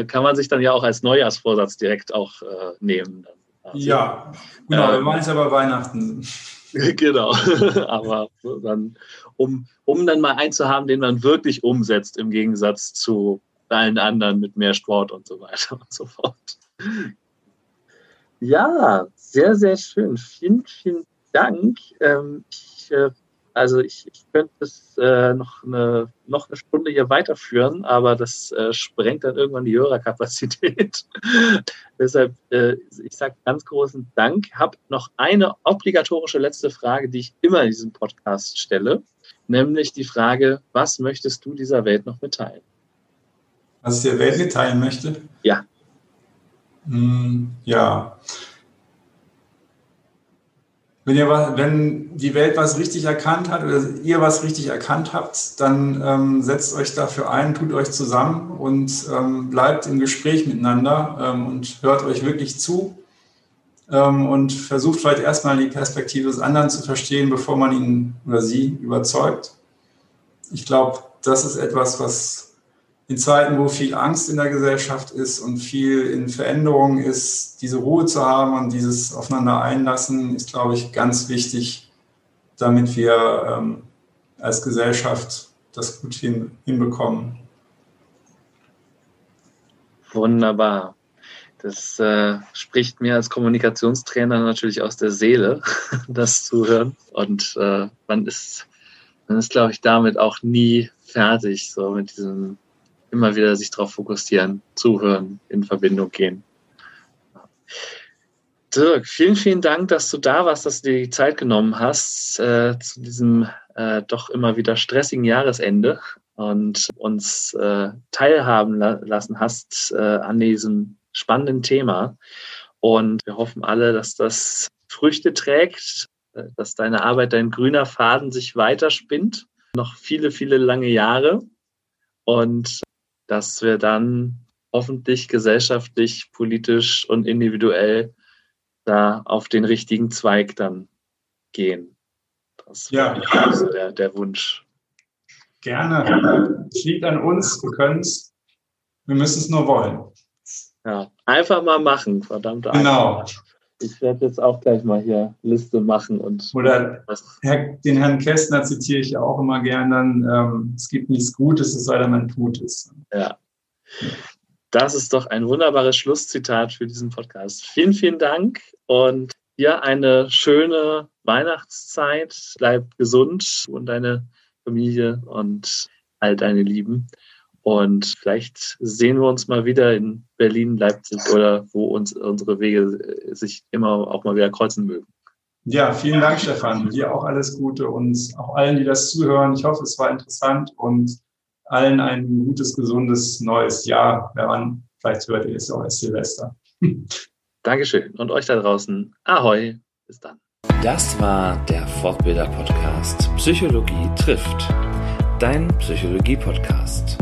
Kann man sich dann ja auch als Neujahrsvorsatz direkt auch äh, nehmen. Also, ja, genau, ähm, wir meinen es aber Weihnachten. genau, aber dann, um, um dann mal einen zu haben, den man wirklich umsetzt, im Gegensatz zu allen anderen mit mehr Sport und so weiter und so fort. Ja, sehr, sehr schön. Vielen, vielen Dank. Ähm, ich, äh, also ich, ich könnte es äh, noch, eine, noch eine Stunde hier weiterführen, aber das äh, sprengt dann irgendwann die Hörerkapazität. Deshalb, äh, ich sage ganz großen Dank. Habe noch eine obligatorische letzte Frage, die ich immer in diesem Podcast stelle, nämlich die Frage, was möchtest du dieser Welt noch mitteilen? Was ich der Welt mitteilen möchte? Ja. Hm, ja. wenn, ihr, wenn die Welt was richtig erkannt hat oder ihr was richtig erkannt habt, dann ähm, setzt euch dafür ein, tut euch zusammen und ähm, bleibt im Gespräch miteinander ähm, und hört euch wirklich zu ähm, und versucht vielleicht erstmal die Perspektive des anderen zu verstehen, bevor man ihn oder sie überzeugt. Ich glaube, das ist etwas, was in Zeiten, wo viel Angst in der Gesellschaft ist und viel in Veränderung ist, diese Ruhe zu haben und dieses Aufeinander einlassen, ist, glaube ich, ganz wichtig, damit wir ähm, als Gesellschaft das gut hin, hinbekommen. Wunderbar. Das äh, spricht mir als Kommunikationstrainer natürlich aus der Seele, das zu hören. Und äh, man ist, man ist, glaube ich, damit auch nie fertig, so mit diesem immer wieder sich darauf fokussieren, zuhören, in Verbindung gehen. Dirk, vielen, vielen Dank, dass du da warst, dass du dir die Zeit genommen hast äh, zu diesem äh, doch immer wieder stressigen Jahresende und uns äh, teilhaben la lassen hast äh, an diesem spannenden Thema. Und wir hoffen alle, dass das Früchte trägt, äh, dass deine Arbeit, dein grüner Faden sich weiterspinnt, noch viele, viele lange Jahre. Und dass wir dann hoffentlich gesellschaftlich, politisch und individuell da auf den richtigen Zweig dann gehen. Das ja. ist so der, der Wunsch. Gerne. Es liegt an uns, wir können es. Wir müssen es nur wollen. Ja, einfach mal machen, verdammt. Genau. Einfach. Ich werde jetzt auch gleich mal hier Liste machen und. Oder den Herrn Kästner zitiere ich auch immer gern dann, ähm, es gibt nichts Gutes, es sei denn, man tut es. Ja. Das ist doch ein wunderbares Schlusszitat für diesen Podcast. Vielen, vielen Dank und dir eine schöne Weihnachtszeit. Bleib gesund und deine Familie und all deine Lieben. Und vielleicht sehen wir uns mal wieder in Berlin, Leipzig oder wo uns unsere Wege sich immer auch mal wieder kreuzen mögen. Ja, vielen Dank, Stefan. Dir auch alles Gute und auch allen, die das zuhören. Ich hoffe, es war interessant und allen ein gutes, gesundes neues Jahr. Wer an, vielleicht hört ihr es auch als Silvester. Dankeschön und euch da draußen. Ahoi. Bis dann. Das war der Fortbilder-Podcast Psychologie trifft. Dein Psychologie-Podcast